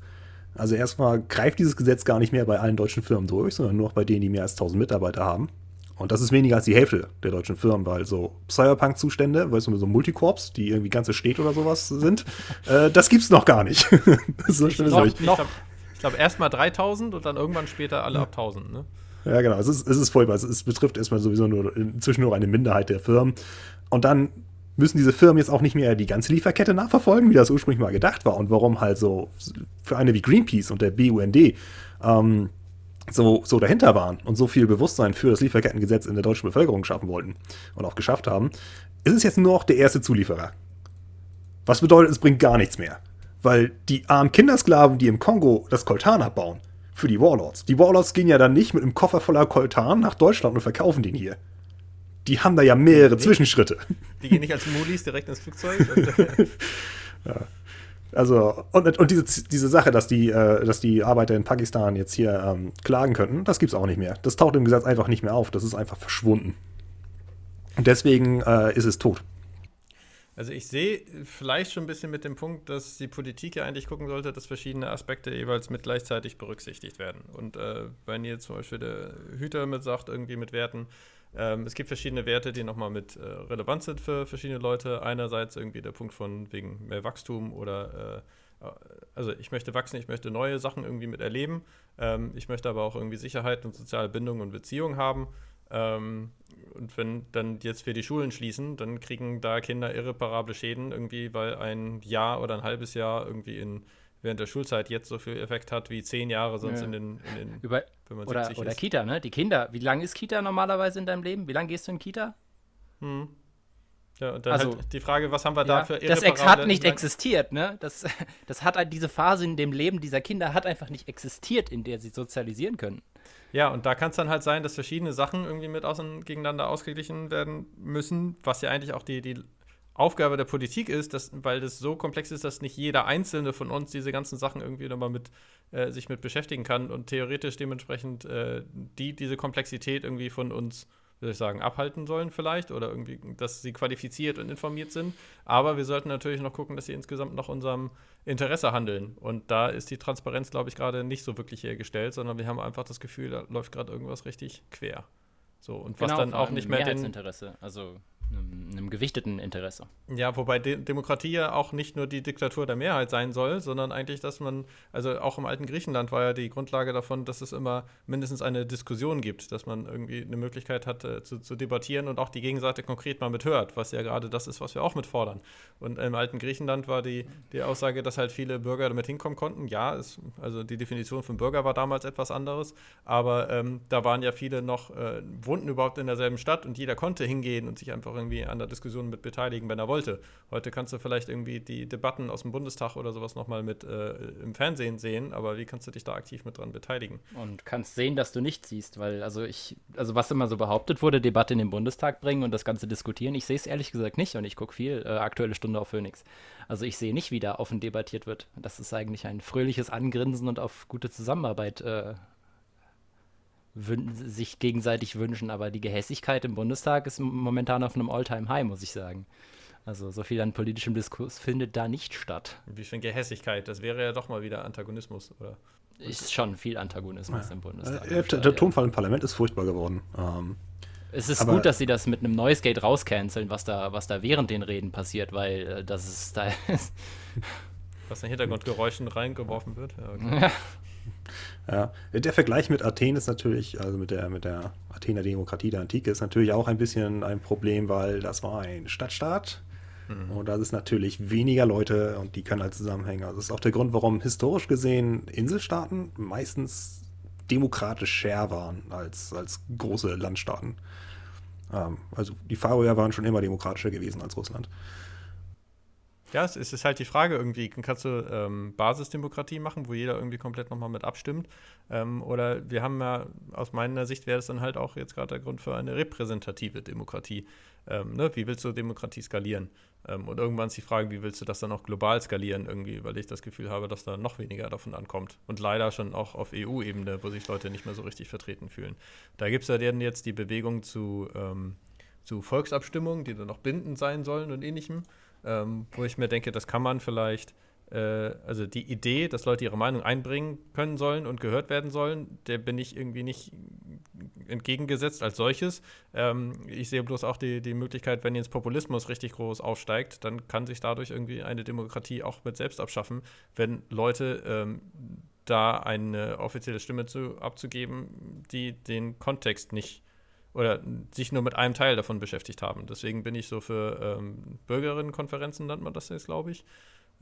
Speaker 3: Also erstmal greift dieses Gesetz gar nicht mehr bei allen deutschen Firmen durch, sondern nur noch bei denen, die mehr als 1000 Mitarbeiter haben. Und das ist weniger als die Hälfte der deutschen Firmen, weil so Cyberpunk-Zustände, weißt du, so Multicorps, die irgendwie ganze Städte oder sowas sind, äh, das gibt's noch gar nicht. das ist so ist
Speaker 1: noch-.
Speaker 2: Ich glaube, glaub, erstmal 3000 und dann irgendwann später alle ab 1000. Ne?
Speaker 3: Ja, genau. Es ist, es ist furchtbar. Es, es betrifft erstmal sowieso nur inzwischen nur eine Minderheit der Firmen. Und dann müssen diese Firmen jetzt auch nicht mehr die ganze Lieferkette nachverfolgen, wie das ursprünglich mal gedacht war und warum halt so für eine wie Greenpeace und der BUND ähm, so, so dahinter waren und so viel Bewusstsein für das Lieferkettengesetz in der deutschen Bevölkerung schaffen wollten und auch geschafft haben, ist es jetzt nur noch der erste Zulieferer. Was bedeutet, es bringt gar nichts mehr. Weil die armen Kindersklaven, die im Kongo das Koltan abbauen, für die Warlords. Die Warlords gehen ja dann nicht mit einem Koffer voller Koltan nach Deutschland und verkaufen den hier. Die haben da ja mehrere Zwischenschritte.
Speaker 2: Die gehen nicht als Mulis direkt ins Flugzeug. Und,
Speaker 3: Also, und, und diese, diese Sache, dass die, äh, dass die Arbeiter in Pakistan jetzt hier ähm, klagen könnten, das gibt's auch nicht mehr. Das taucht im Gesetz einfach nicht mehr auf. Das ist einfach verschwunden. Und deswegen äh, ist es tot.
Speaker 2: Also ich sehe vielleicht schon ein bisschen mit dem Punkt, dass die Politik ja eigentlich gucken sollte, dass verschiedene Aspekte jeweils mit gleichzeitig berücksichtigt werden. Und äh, wenn jetzt zum Beispiel der Hüter mit sagt, irgendwie mit Werten, ähm, es gibt verschiedene Werte, die nochmal mit äh, relevant sind für verschiedene Leute. Einerseits irgendwie der Punkt von wegen mehr Wachstum oder äh, also ich möchte wachsen, ich möchte neue Sachen irgendwie mit erleben. Ähm, ich möchte aber auch irgendwie Sicherheit und soziale Bindung und Beziehung haben. Ähm, und wenn dann jetzt wir die Schulen schließen, dann kriegen da Kinder irreparable Schäden irgendwie, weil ein Jahr oder ein halbes Jahr irgendwie in, während der Schulzeit jetzt so viel Effekt hat wie zehn Jahre sonst
Speaker 1: Ja.
Speaker 2: in den, in den
Speaker 1: Über,
Speaker 2: wenn man
Speaker 1: oder
Speaker 2: 70
Speaker 1: oder
Speaker 2: ist.
Speaker 1: Kita, ne? Die Kinder. Wie lange ist Kita normalerweise in deinem Leben? Wie lange gehst du in Kita?
Speaker 2: Hm. Ja, und dann
Speaker 1: Also,
Speaker 2: halt die Frage, was haben wir da
Speaker 1: Ja,
Speaker 2: für
Speaker 1: das Ex hat nicht existiert, ne? Das, das hat halt diese Phase in dem Leben dieser Kinder hat einfach nicht existiert, in der sie sozialisieren können.
Speaker 2: Ja, und da kann es dann halt sein, dass verschiedene Sachen irgendwie mit außen gegeneinander ausgeglichen werden müssen, was ja eigentlich auch die, die Aufgabe der Politik ist, dass, weil das so komplex ist, dass nicht jeder einzelne von uns diese ganzen Sachen irgendwie nochmal mit äh, sich mit beschäftigen kann und theoretisch dementsprechend äh, die diese Komplexität irgendwie von uns wie soll ich sagen, abhalten sollen vielleicht oder irgendwie, dass sie qualifiziert und informiert sind. Aber wir sollten natürlich noch gucken, dass sie insgesamt nach unserem Interesse handeln. Und da ist die Transparenz, glaube ich, gerade nicht so wirklich hergestellt, sondern wir haben einfach das Gefühl, da läuft gerade irgendwas richtig quer. So, und was
Speaker 1: genau,
Speaker 2: dann auch nicht mehr den
Speaker 1: Interesse, also einem, einem, gewichteten Interesse.
Speaker 2: Ja, wobei De Demokratie ja auch nicht nur die Diktatur der Mehrheit sein soll, sondern eigentlich, dass man, also auch im alten Griechenland war ja die Grundlage davon, dass es immer mindestens eine Diskussion gibt, dass man irgendwie eine Möglichkeit hat äh, zu, zu, debattieren und auch die Gegenseite konkret mal mithört, was ja gerade das ist, was wir auch mitfordern. Und im alten Griechenland war die, die Aussage, dass halt viele Bürger damit hinkommen konnten. Ja, es, also die Definition von Bürger war damals etwas anderes, aber ähm, da waren ja viele noch, äh, wohnten überhaupt in derselben Stadt und jeder konnte hingehen und sich einfach auch irgendwie an der Diskussion mit beteiligen, wenn er wollte. Heute kannst du vielleicht irgendwie die Debatten aus dem Bundestag oder sowas nochmal mit äh, im Fernsehen sehen, aber wie kannst du dich da aktiv mit dran beteiligen?
Speaker 1: Und kannst sehen, dass du nichts siehst, weil also ich, also was immer so behauptet wurde, Debatte in den Bundestag bringen und das Ganze diskutieren, ich sehe es ehrlich gesagt nicht und ich gucke viel äh, aktuelle Stunde auf Phoenix. Also ich sehe nicht, wie da offen debattiert wird. Das ist eigentlich ein fröhliches Angrinsen und auf gute Zusammenarbeit äh, sich gegenseitig wünschen, aber die Gehässigkeit im Bundestag ist momentan auf einem All-Time-High, muss ich sagen. Also so viel an politischem Diskurs findet da nicht statt.
Speaker 2: Wie viel Gehässigkeit? Das wäre ja doch mal wieder Antagonismus, oder?
Speaker 1: Ist schon viel Antagonismus ja. im Bundestag.
Speaker 3: Äh, der, der Tonfall im Parlament ist furchtbar geworden. Ähm,
Speaker 1: es ist gut, dass sie das mit einem Noise Gate rauscanceln, was da, was da während den Reden passiert, weil äh, das ist da ist.
Speaker 2: Was in Hintergrundgeräuschen reingeworfen wird. Ja, okay.
Speaker 3: Ja, der Vergleich mit Athen ist natürlich, also mit der, mit der Athener Demokratie der Antike, ist natürlich auch ein bisschen ein Problem, weil das war ein Stadtstaat. Mhm. Und da ist natürlich weniger Leute und die können halt zusammenhängen. Also das ist auch der Grund, warum historisch gesehen Inselstaaten meistens demokratischer waren als, als große Landstaaten. Ähm, also die Faroer waren schon immer demokratischer gewesen als Russland.
Speaker 2: Ja, es ist halt die Frage irgendwie, kannst du ähm, Basisdemokratie machen, wo jeder irgendwie komplett nochmal mit abstimmt? Ähm, oder wir haben ja, aus meiner Sicht wäre es dann halt auch jetzt gerade der Grund für eine repräsentative Demokratie. Ähm, ne? Wie willst du Demokratie skalieren? Ähm, und irgendwann ist die Frage, wie willst du das dann auch global skalieren irgendwie, weil ich das Gefühl habe, dass da noch weniger davon ankommt. Und leider schon auch auf EU-Ebene, wo sich Leute nicht mehr so richtig vertreten fühlen. Da gibt es ja dann jetzt die Bewegung zu, ähm, zu Volksabstimmungen, die dann noch bindend sein sollen und ähnlichem ähm, wo ich mir denke, das kann man vielleicht, äh, also die Idee, dass Leute ihre Meinung einbringen können sollen und gehört werden sollen, der bin ich irgendwie nicht entgegengesetzt als solches. Ähm, ich sehe bloß auch die, die Möglichkeit, wenn jetzt Populismus richtig groß aufsteigt, dann kann sich dadurch irgendwie eine Demokratie auch mit selbst abschaffen, wenn Leute ähm, da eine offizielle Stimme zu, abzugeben, die den Kontext nicht oder sich nur mit einem Teil davon beschäftigt haben. Deswegen bin ich so für ähm, Bürgerinnenkonferenzen, nennt man das jetzt, glaube ich,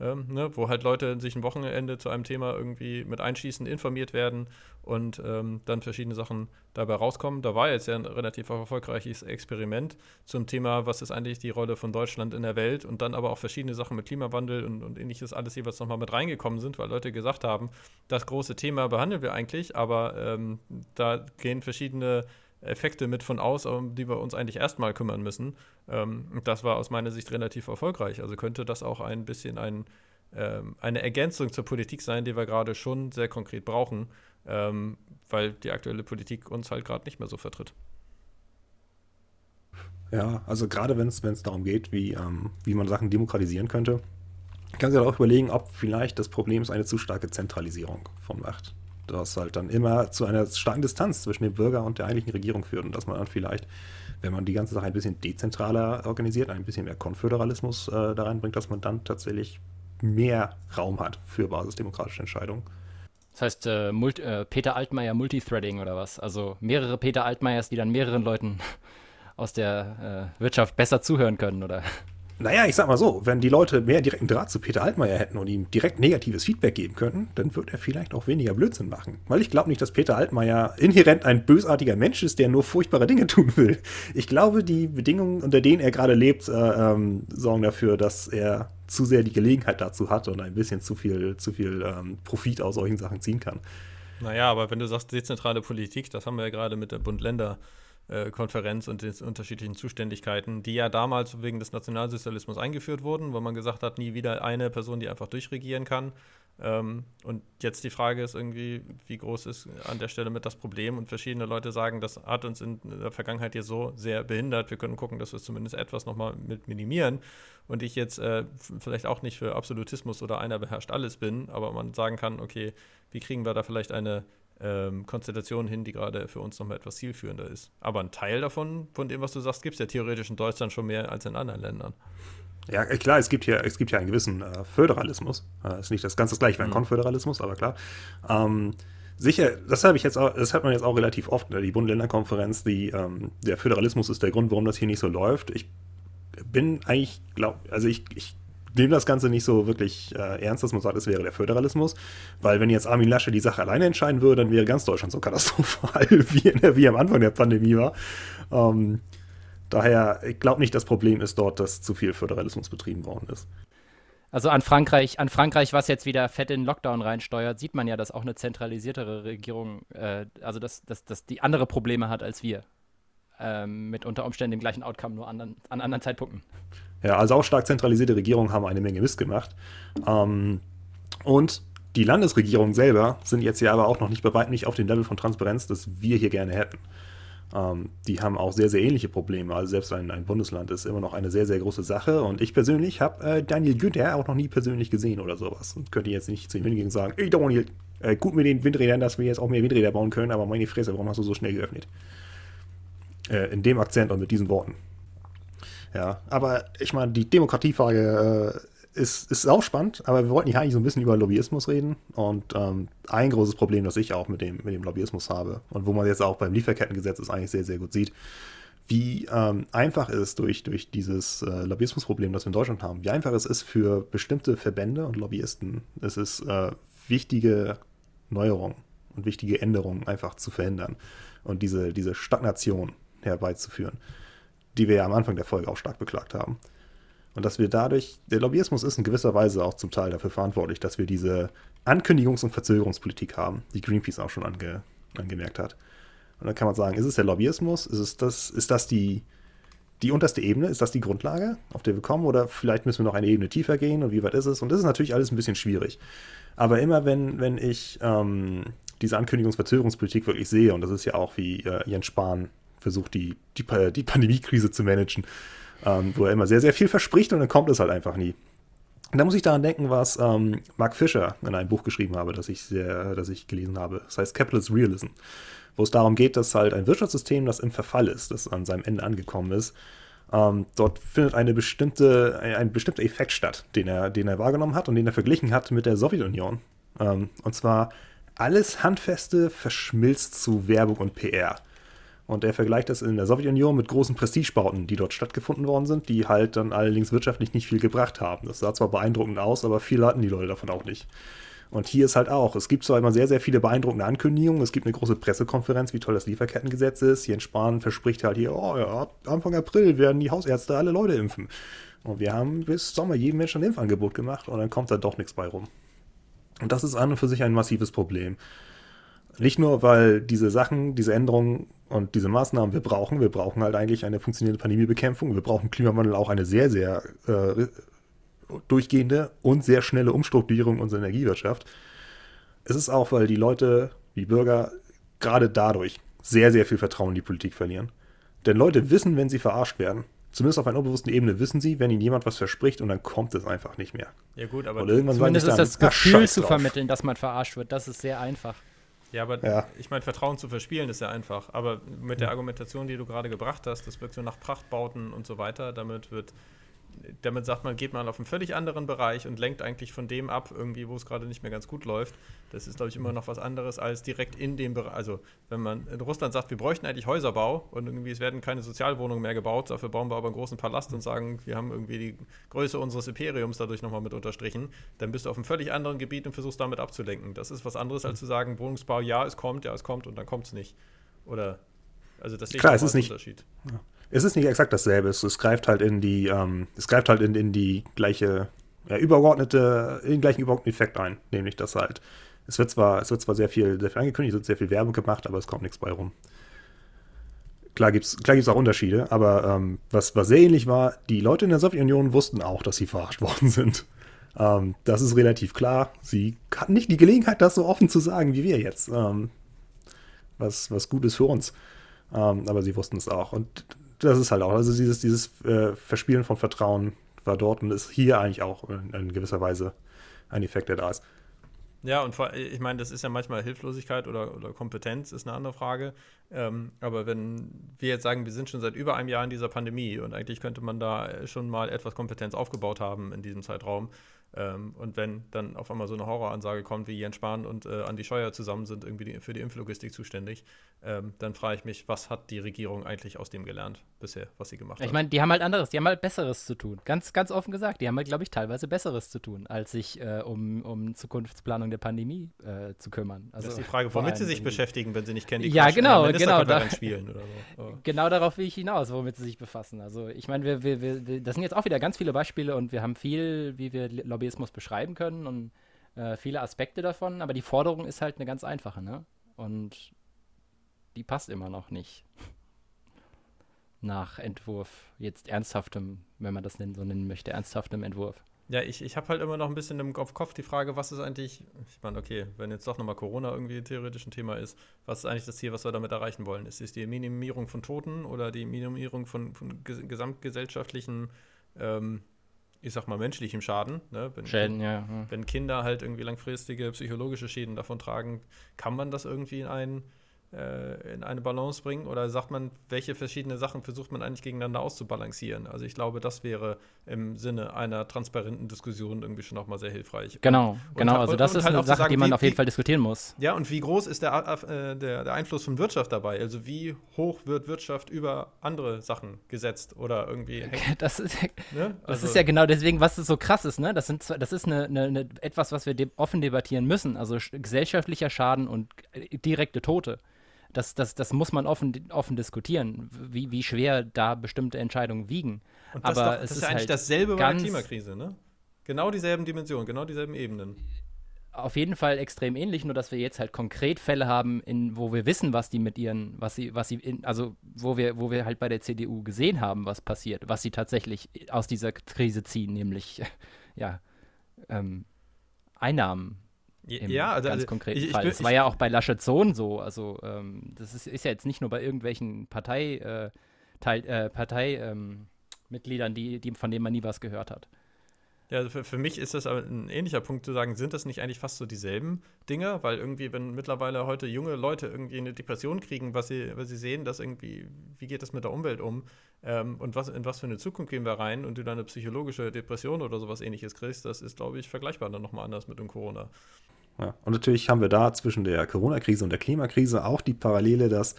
Speaker 2: ähm, ne, wo halt Leute sich ein Wochenende zu einem Thema irgendwie mit einschießen, informiert werden und ähm, dann verschiedene Sachen dabei rauskommen. Da war jetzt ja ein relativ erfolgreiches Experiment zum Thema, was ist eigentlich die Rolle von Deutschland in der Welt und dann aber auch verschiedene Sachen mit Klimawandel und, und ähnliches alles jeweils nochmal mit reingekommen sind, weil Leute gesagt haben, das große Thema behandeln wir eigentlich, aber ähm, da gehen verschiedene Effekte mit von aus, um die wir uns eigentlich erstmal kümmern müssen. Ähm, das war aus meiner Sicht relativ erfolgreich. Also könnte das auch ein bisschen ein, ähm, eine Ergänzung zur Politik sein, die wir gerade schon sehr konkret brauchen, ähm, weil die aktuelle Politik uns halt gerade nicht mehr so vertritt.
Speaker 3: Ja, also gerade wenn es darum geht, wie, ähm, wie man Sachen demokratisieren könnte, kann sich auch überlegen, ob vielleicht das Problem ist eine zu starke Zentralisierung von Macht das halt dann immer zu einer starken Distanz zwischen dem Bürger und der eigentlichen Regierung führt und dass man dann vielleicht, wenn man die ganze Sache ein bisschen dezentraler organisiert, ein bisschen mehr Konföderalismus äh, da reinbringt, dass man dann tatsächlich mehr Raum hat für basisdemokratische Entscheidungen.
Speaker 1: Das heißt, äh, äh, Peter Altmaier Multithreading oder was? Also mehrere Peter Altmaiers, die dann mehreren Leuten aus der äh, Wirtschaft besser zuhören können, oder?
Speaker 3: Naja, ich sag mal so, wenn die Leute mehr direkten Draht zu Peter Altmaier hätten und ihm direkt negatives Feedback geben könnten, dann würde er vielleicht auch weniger Blödsinn machen. Weil ich glaube nicht, dass Peter Altmaier inhärent ein bösartiger Mensch ist, der nur furchtbare Dinge tun will. Ich glaube, die Bedingungen, unter denen er gerade lebt, äh, ähm, sorgen dafür, dass er zu sehr die Gelegenheit dazu hat und ein bisschen zu viel, zu viel ähm, Profit aus solchen Sachen ziehen kann.
Speaker 2: Naja, aber wenn du sagst dezentrale Politik, das haben wir ja gerade mit der Bund-Länder- Konferenz und den unterschiedlichen Zuständigkeiten, die ja damals wegen des Nationalsozialismus eingeführt wurden, wo man gesagt hat, nie wieder eine Person, die einfach durchregieren kann. Ähm, und jetzt die Frage ist irgendwie, wie groß ist an der Stelle mit das Problem? Und verschiedene Leute sagen, das hat uns in der Vergangenheit hier so sehr behindert. Wir können gucken, dass wir es zumindest etwas nochmal mit minimieren. Und ich jetzt äh, vielleicht auch nicht für Absolutismus oder einer beherrscht alles bin, aber man sagen kann, okay, wie kriegen wir da vielleicht eine ähm, Konstellation hin, die gerade für uns nochmal etwas zielführender ist. Aber ein Teil davon, von dem, was du sagst, gibt es ja theoretisch in Deutschland schon mehr als in anderen Ländern.
Speaker 3: Ja, äh, klar, es gibt ja, es gibt ja einen gewissen äh, Föderalismus. Äh, ist nicht das ganz das gleiche wie ein mhm. Konföderalismus, aber klar. Ähm, sicher, das habe ich jetzt auch, das hat man jetzt auch relativ oft, ne, die Bund-Länder-Konferenz, die, ähm, der Föderalismus ist der Grund, warum das hier nicht so läuft. Ich bin eigentlich, glaub, also ich, ich nehme das Ganze nicht so wirklich äh, ernst, dass man sagt, es wäre der Föderalismus, weil wenn jetzt Armin Lasche die Sache alleine entscheiden würde, dann wäre ganz Deutschland so katastrophal, wie, der, wie am Anfang der Pandemie war. Ähm, daher, ich glaube nicht, das Problem ist dort, dass zu viel Föderalismus betrieben worden ist.
Speaker 1: Also an Frankreich, an Frankreich, was jetzt wieder fett in Lockdown reinsteuert, sieht man ja, dass auch eine zentralisiertere Regierung, äh, also dass, dass, dass die andere Probleme hat als wir. Ähm, mit unter Umständen dem gleichen Outcome, nur anderen, an anderen Zeitpunkten.
Speaker 3: Ja, also auch stark zentralisierte Regierungen haben eine Menge Mist gemacht. Ähm, und die Landesregierungen selber sind jetzt ja aber auch noch nicht bei weitem nicht auf dem Level von Transparenz, das wir hier gerne hätten. Ähm, die haben auch sehr, sehr ähnliche Probleme. Also selbst ein, ein, Bundesland ist immer noch eine sehr, sehr große Sache. Und ich persönlich habe äh, Daniel Günther auch noch nie persönlich gesehen oder sowas. Und könnte jetzt nicht zu ihm hingehen und sagen, ey Daniel, äh, gut mit den Windrädern, dass wir jetzt auch mehr Windräder bauen können, aber meine Fresse, warum hast du so schnell geöffnet? Äh, in dem Akzent und mit diesen Worten. Ja, aber ich meine, die Demokratiefrage äh, ist, ist auch spannend, aber wir wollten hier eigentlich so ein bisschen über Lobbyismus reden. Und ähm, ein großes Problem, das ich auch mit dem, mit dem Lobbyismus habe und wo man jetzt auch beim Lieferkettengesetz es eigentlich sehr, sehr gut sieht, wie ähm, einfach es durch, durch dieses äh, Lobbyismusproblem, das wir in Deutschland haben, wie einfach es ist für bestimmte Verbände und Lobbyisten, es ist äh, wichtige Neuerungen und wichtige Änderungen einfach zu verhindern und diese, diese Stagnation herbeizuführen die wir ja am Anfang der Folge auch stark beklagt haben. Und dass wir dadurch, der Lobbyismus ist in gewisser Weise auch zum Teil dafür verantwortlich, dass wir diese Ankündigungs- und Verzögerungspolitik haben, die Greenpeace auch schon ange, angemerkt hat. Und dann kann man sagen, ist es der Lobbyismus? Ist, es das, ist das die, die unterste Ebene? Ist das die Grundlage, auf der wir kommen? Oder vielleicht müssen wir noch eine Ebene tiefer gehen und wie weit ist es? Und das ist natürlich alles ein bisschen schwierig. Aber immer wenn, wenn ich ähm, diese Ankündigungsverzögerungspolitik wirklich sehe, und das ist ja auch, wie äh, Jens Spahn versucht, die, die, die Pandemiekrise zu managen, ähm, wo er immer sehr, sehr viel verspricht und dann kommt es halt einfach nie. Und da muss ich daran denken, was ähm, Mark Fisher in einem Buch geschrieben habe, das ich, sehr, das ich gelesen habe. Das heißt Capitalist Realism, wo es darum geht, dass halt ein Wirtschaftssystem, das im Verfall ist, das an seinem Ende angekommen ist, ähm, dort findet eine bestimmte, ein, ein, bestimmter Effekt statt, den er, den er wahrgenommen hat und den er verglichen hat mit der Sowjetunion. Ähm, und zwar alles Handfeste verschmilzt zu Werbung und PR. Und er vergleicht das in der Sowjetunion mit großen Prestigebauten, die dort stattgefunden worden sind, die halt dann allerdings wirtschaftlich nicht viel gebracht haben. Das sah zwar beeindruckend aus, aber viel hatten die Leute davon auch nicht. Und hier ist halt auch, es gibt zwar immer sehr, sehr viele beeindruckende Ankündigungen, es gibt eine große Pressekonferenz, wie toll das Lieferkettengesetz ist. Jens Spahn verspricht halt hier, oh ja, Anfang April werden die Hausärzte alle Leute impfen. Und wir haben bis Sommer jedem Menschen ein Impfangebot gemacht und dann kommt da doch nichts bei rum. Und das ist an und für sich ein massives Problem. Nicht nur, weil diese Sachen, diese Änderungen und diese Maßnahmen wir brauchen. Wir brauchen halt eigentlich eine funktionierende Pandemiebekämpfung. Wir brauchen Klimawandel auch eine sehr, sehr äh, durchgehende und sehr schnelle Umstrukturierung unserer Energiewirtschaft. Es ist auch, weil die Leute, die Bürger, gerade dadurch sehr, sehr viel Vertrauen in die Politik verlieren. Denn Leute wissen, wenn sie verarscht werden. Zumindest auf einer unbewussten Ebene wissen sie, wenn ihnen jemand was verspricht und dann kommt es einfach nicht mehr.
Speaker 1: Ja gut, aber zumindest ist das Gefühl zu vermitteln, dass man verarscht wird. Das ist sehr einfach.
Speaker 2: Ja, aber ja. ich meine, Vertrauen zu verspielen ist ja einfach. Aber mit der Argumentation, die du gerade gebracht hast, das wirkt so nach Prachtbauten und so weiter, damit wird damit sagt man, geht man auf einen völlig anderen Bereich und lenkt eigentlich von dem ab, irgendwie, wo es gerade nicht mehr ganz gut läuft. Das ist, glaube ich, immer noch was anderes als direkt in dem Bereich. Also, wenn man in Russland sagt, wir bräuchten eigentlich Häuserbau und irgendwie es werden keine Sozialwohnungen mehr gebaut, dafür bauen wir aber einen großen Palast und sagen, wir haben irgendwie die Größe unseres Imperiums dadurch nochmal mit unterstrichen, dann bist du auf einem völlig anderen Gebiet und versuchst damit abzulenken. Das ist was anderes, als zu sagen, Wohnungsbau, ja, es kommt, ja, es kommt und dann kommt es nicht. Oder, also das sehe
Speaker 3: ich Klar, es ist nicht, Unterschied. Ja es ist nicht exakt dasselbe. Es, es greift halt in die, ähm, es greift halt in, in die gleiche, ja, übergeordnete, in den gleichen übergeordneten Effekt ein. Nämlich, dass halt, es wird zwar, es wird zwar sehr viel, sehr viel angekündigt, es wird sehr viel Werbung gemacht, aber es kommt nichts bei rum. klar gibt es klar gibt's auch Unterschiede, aber ähm, was, was sehr ähnlich war, die Leute in der Sowjetunion wussten auch, dass sie verarscht worden sind. Ähm, das ist relativ klar. Sie hatten nicht die Gelegenheit, das so offen zu sagen wie wir jetzt. Ähm, was, was gut ist für uns. Ähm, aber sie wussten es auch. Und das ist halt auch, also dieses, dieses äh, Verspielen von Vertrauen war dort und ist hier eigentlich auch in, in gewisser Weise ein Effekt, der da ist.
Speaker 2: Ja, und vor, ich meine, das ist ja manchmal Hilflosigkeit oder, oder Kompetenz, ist eine andere Frage. Ähm, aber wenn wir jetzt sagen, wir sind schon seit über einem Jahr in dieser Pandemie und eigentlich könnte man da schon mal etwas Kompetenz aufgebaut haben in diesem Zeitraum, ähm, und wenn dann auf einmal so eine Horroransage kommt, wie Jens Spahn und äh, Andi Scheuer zusammen sind irgendwie die, für die Impflogistik zuständig, ähm, dann frage ich mich, was hat die Regierung eigentlich aus dem gelernt bisher, was sie gemacht hat?
Speaker 1: Ich meine, die haben halt anderes, die haben halt Besseres zu tun. Ganz, ganz offen gesagt, die haben halt, glaube ich, teilweise Besseres zu tun, als sich äh, um, um Zukunftsplanung der Pandemie äh, zu kümmern.
Speaker 2: Also, das ist die Frage, womit sie sich beschäftigen, wenn sie nicht kennen, die
Speaker 1: ja, genau, genau, da,
Speaker 2: spielen oder so.
Speaker 1: Oh. Genau darauf will ich hinaus, womit sie sich befassen. Also ich meine, wir, wir, wir, das sind jetzt auch wieder ganz viele Beispiele und wir haben viel, wie wir Lobbyismus beschreiben können und äh, viele Aspekte davon, aber die Forderung ist halt eine ganz einfache, ne? Und die passt immer noch nicht. Nach Entwurf, jetzt ernsthaftem, wenn man das so nennen möchte, ernsthaftem Entwurf.
Speaker 2: Ja, ich, ich habe halt immer noch ein bisschen im Kopf die Frage, was ist eigentlich, ich meine, okay, wenn jetzt doch nochmal Corona irgendwie theoretisch ein Thema ist, was ist eigentlich das Ziel, was wir damit erreichen wollen? Ist es die Minimierung von Toten oder die Minimierung von, von gesamtgesellschaftlichen ähm, ich sag mal, menschlichem Schaden. Ne? Wenn,
Speaker 1: Schäden, ja,
Speaker 2: Wenn Kinder halt irgendwie langfristige psychologische Schäden davon tragen, kann man das irgendwie in einen äh, in eine Balance bringen? Oder sagt man, welche verschiedenen Sachen versucht man eigentlich gegeneinander auszubalancieren? Also ich glaube, das wäre im Sinne einer transparenten Diskussion irgendwie schon auch mal sehr hilfreich.
Speaker 1: Genau, und, genau. Also das ist halt eine Sache, sagen, die man wie, auf jeden Fall diskutieren muss.
Speaker 2: Ja, und wie groß ist der, äh, der, der Einfluss von Wirtschaft dabei? Also wie hoch wird Wirtschaft über andere Sachen gesetzt oder irgendwie
Speaker 1: Das ist, ne? das also, ist ja genau deswegen, was so krass ist, ne? Das, sind, das ist eine, eine, eine etwas, was wir de offen debattieren müssen. Also gesellschaftlicher Schaden und direkte Tote das, das, das muss man offen, offen diskutieren, wie, wie schwer da bestimmte Entscheidungen wiegen.
Speaker 2: Und das, Aber doch, das ist, ist eigentlich halt dasselbe bei der Klimakrise, ne? Genau dieselben Dimensionen, genau dieselben Ebenen.
Speaker 1: Auf jeden Fall extrem ähnlich, nur dass wir jetzt halt konkret Fälle haben, in, wo wir wissen, was die mit ihren, was sie, was sie, in, also wo wir, wo wir halt bei der CDU gesehen haben, was passiert, was sie tatsächlich aus dieser Krise ziehen, nämlich ja ähm, Einnahmen im ja, also, ganz also, konkreten ich, Fall. das war ja auch bei Laschet Sohn so. Also ähm, das ist, ist, ja jetzt nicht nur bei irgendwelchen Partei, äh, Teil, äh, Parteimitgliedern, ähm, die, die, von denen man nie was gehört hat.
Speaker 2: Ja, also für, für mich ist das ein ähnlicher Punkt zu sagen, sind das nicht eigentlich fast so dieselben Dinge? Weil irgendwie, wenn mittlerweile heute junge Leute irgendwie eine Depression kriegen, was sie, weil sie sehen, dass irgendwie, wie geht das mit der Umwelt um ähm, und was, in was für eine Zukunft gehen wir rein und du dann eine psychologische Depression oder sowas ähnliches kriegst, das ist, glaube ich, vergleichbar dann nochmal anders mit dem Corona.
Speaker 3: Ja. Und natürlich haben wir da zwischen der Corona-Krise und der Klimakrise auch die Parallele, dass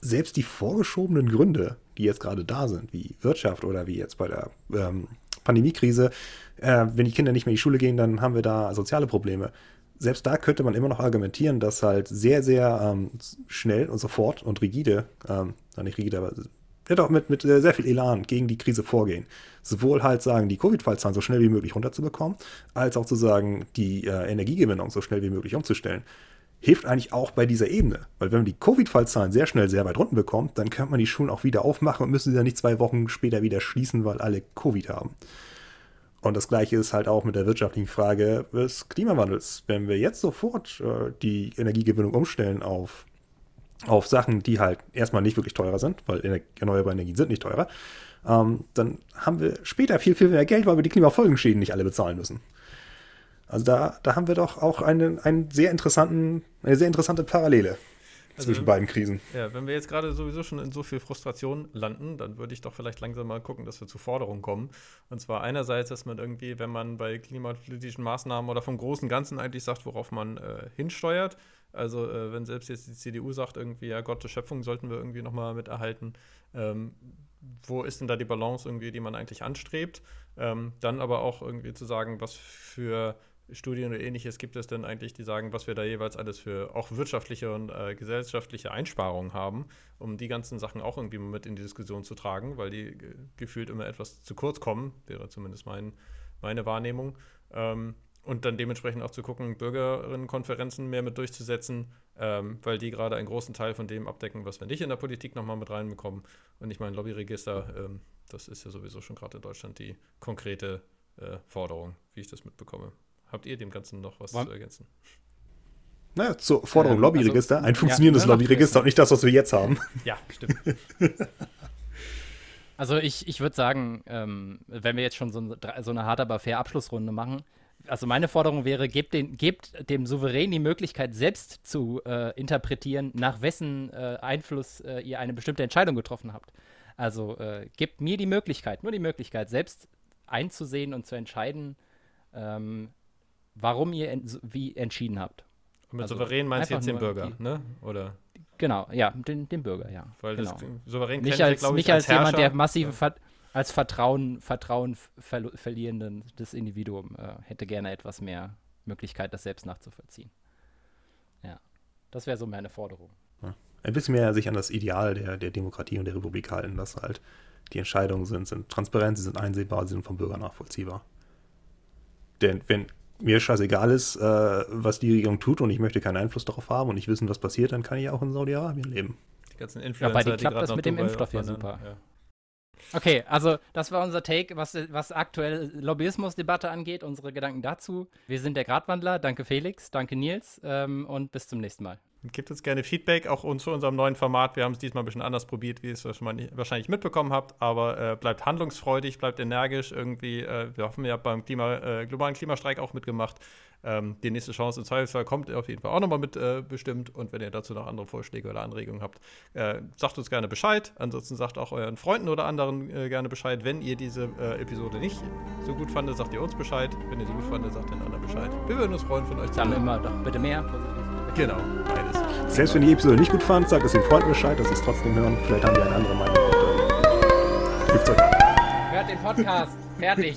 Speaker 3: selbst die vorgeschobenen Gründe, die jetzt gerade da sind, wie Wirtschaft oder wie jetzt bei der ähm, Pandemiekrise, äh, wenn die Kinder nicht mehr in die Schule gehen, dann haben wir da soziale Probleme. Selbst da könnte man immer noch argumentieren, dass halt sehr, sehr ähm, schnell und sofort und rigide, ähm, nicht rigide, aber ja doch mit, mit sehr viel Elan gegen die Krise vorgehen. Sowohl halt sagen, die Covid-Fallzahlen so schnell wie möglich runterzubekommen, als auch zu sagen, die äh, Energiegewinnung so schnell wie möglich umzustellen. Hilft eigentlich auch bei dieser Ebene. Weil wenn man die Covid-Fallzahlen sehr schnell sehr weit runter bekommt, dann kann man die Schulen auch wieder aufmachen und müssen sie dann nicht zwei Wochen später wieder schließen, weil alle Covid haben. Und das gleiche ist halt auch mit der wirtschaftlichen Frage des Klimawandels. Wenn wir jetzt sofort äh, die Energiegewinnung umstellen auf auf Sachen, die halt erstmal nicht wirklich teurer sind, weil erneuerbare Energien sind nicht teurer, ähm, dann haben wir später viel, viel mehr Geld, weil wir die Klimafolgenschäden nicht alle bezahlen müssen. Also da, da haben wir doch auch einen, einen sehr interessanten, eine sehr interessante Parallele also, zwischen beiden Krisen.
Speaker 2: Ja, wenn wir jetzt gerade sowieso schon in so viel Frustration landen, dann würde ich doch vielleicht langsam mal gucken, dass wir zu Forderungen kommen. Und zwar einerseits, dass man irgendwie, wenn man bei klimapolitischen Maßnahmen oder vom großen Ganzen eigentlich sagt, worauf man äh, hinsteuert, also äh, wenn selbst jetzt die CDU sagt, irgendwie, ja Gott, die Schöpfung sollten wir irgendwie nochmal mit erhalten, ähm, wo ist denn da die Balance irgendwie, die man eigentlich anstrebt? Ähm, dann aber auch irgendwie zu sagen, was für Studien oder ähnliches gibt es denn eigentlich, die sagen, was wir da jeweils alles für auch wirtschaftliche und äh, gesellschaftliche Einsparungen haben, um die ganzen Sachen auch irgendwie mit in die Diskussion zu tragen, weil die gefühlt immer etwas zu kurz kommen, wäre zumindest mein, meine Wahrnehmung. Ähm, und dann dementsprechend auch zu gucken, Bürgerinnenkonferenzen mehr mit durchzusetzen, ähm, weil die gerade einen großen Teil von dem abdecken, was wir nicht in der Politik nochmal mit reinbekommen. Und ich meine, Lobbyregister, ähm, das ist ja sowieso schon gerade in Deutschland die konkrete äh, Forderung, wie ich das mitbekomme. Habt ihr dem Ganzen noch was
Speaker 1: Wann?
Speaker 2: zu ergänzen?
Speaker 3: Naja, zur Forderung
Speaker 1: Ähm,
Speaker 3: Lobbyregister.
Speaker 1: also,
Speaker 3: ein funktionierendes
Speaker 1: ja,
Speaker 3: Lobbyregister und nicht das, was wir jetzt haben.
Speaker 2: Ja, stimmt.
Speaker 1: Also ich, ich würde sagen, ähm, wenn wir jetzt schon so, ein, so eine hart aber fair Abschlussrunde machen, also meine Forderung wäre, gebt, den, gebt dem Souverän die Möglichkeit, selbst zu äh, interpretieren, nach wessen äh, Einfluss äh, ihr eine bestimmte Entscheidung getroffen habt. Also äh, gebt mir die Möglichkeit, nur die Möglichkeit, selbst einzusehen und zu entscheiden, ähm, warum ihr en wie entschieden habt.
Speaker 2: Und mit
Speaker 1: Also
Speaker 2: souverän meinst du jetzt den Bürger,
Speaker 1: die-
Speaker 2: ne? Oder?
Speaker 1: Genau, ja, den, den Bürger, ja.
Speaker 2: Weil
Speaker 1: genau.
Speaker 2: das souverän
Speaker 1: nicht
Speaker 2: kennt
Speaker 1: als,
Speaker 2: glaube ich,
Speaker 1: nicht als, jemand, der massive
Speaker 2: Ja.
Speaker 1: Ver als Vertrauen, Vertrauen verlierenden das Individuum äh, hätte gerne etwas mehr Möglichkeit, das selbst nachzuvollziehen. Ja, das wäre so meine Forderung.
Speaker 3: Ein bisschen mehr sich an das Ideal der, der Demokratie und der Republik halten, dass halt die Entscheidungen sind, sind transparent, sie sind einsehbar, sie sind vom Bürger nachvollziehbar. Denn wenn mir scheißegal ist, äh, was die Regierung tut und ich möchte keinen Einfluss darauf haben und nicht wissen, was passiert, dann kann ich auch in Saudi-Arabien leben.
Speaker 2: Die ganzen
Speaker 1: Ja,
Speaker 2: Influencer,
Speaker 1: bei dir
Speaker 2: die
Speaker 1: klappt das mit dem Impfstoff ja super.
Speaker 2: Ja.
Speaker 1: Okay, also das war unser Take, was, was aktuell Lobbyismusdebatte angeht, unsere Gedanken dazu. Wir sind der Gradwandler. Danke Felix, danke Nils ähm, und bis zum nächsten Mal.
Speaker 2: Gebt uns gerne Feedback, auch uns zu unserem neuen Format. Wir haben es diesmal ein bisschen anders probiert, wie ihr es wahrscheinlich mitbekommen habt. Aber äh, bleibt handlungsfreudig, bleibt energisch. Irgendwie, äh, wir hoffen, ihr habt beim Klima, äh, globalen Klimastreik auch mitgemacht. Ähm, die nächste Chance im Zweifelsfall kommt auf jeden Fall auch nochmal mit äh, bestimmt. Und wenn ihr dazu noch andere Vorschläge oder Anregungen habt, äh, sagt uns gerne Bescheid. Ansonsten sagt auch euren Freunden oder anderen äh, gerne Bescheid. Wenn ihr diese Episode nicht so gut fandet, sagt ihr uns Bescheid. Wenn ihr sie gut fandet, sagt den anderen Bescheid. Wir würden uns freuen, von euch zu
Speaker 1: Dann
Speaker 2: hören.
Speaker 1: immer doch bitte mehr.
Speaker 2: Genau, beides.
Speaker 3: Selbst wenn die Episode nicht gut fand, sagt es den Freunden Bescheid, dass sie es trotzdem hören. Vielleicht haben die eine andere Meinung. Und, hilft's euch.
Speaker 1: Hört den Podcast. Fertig.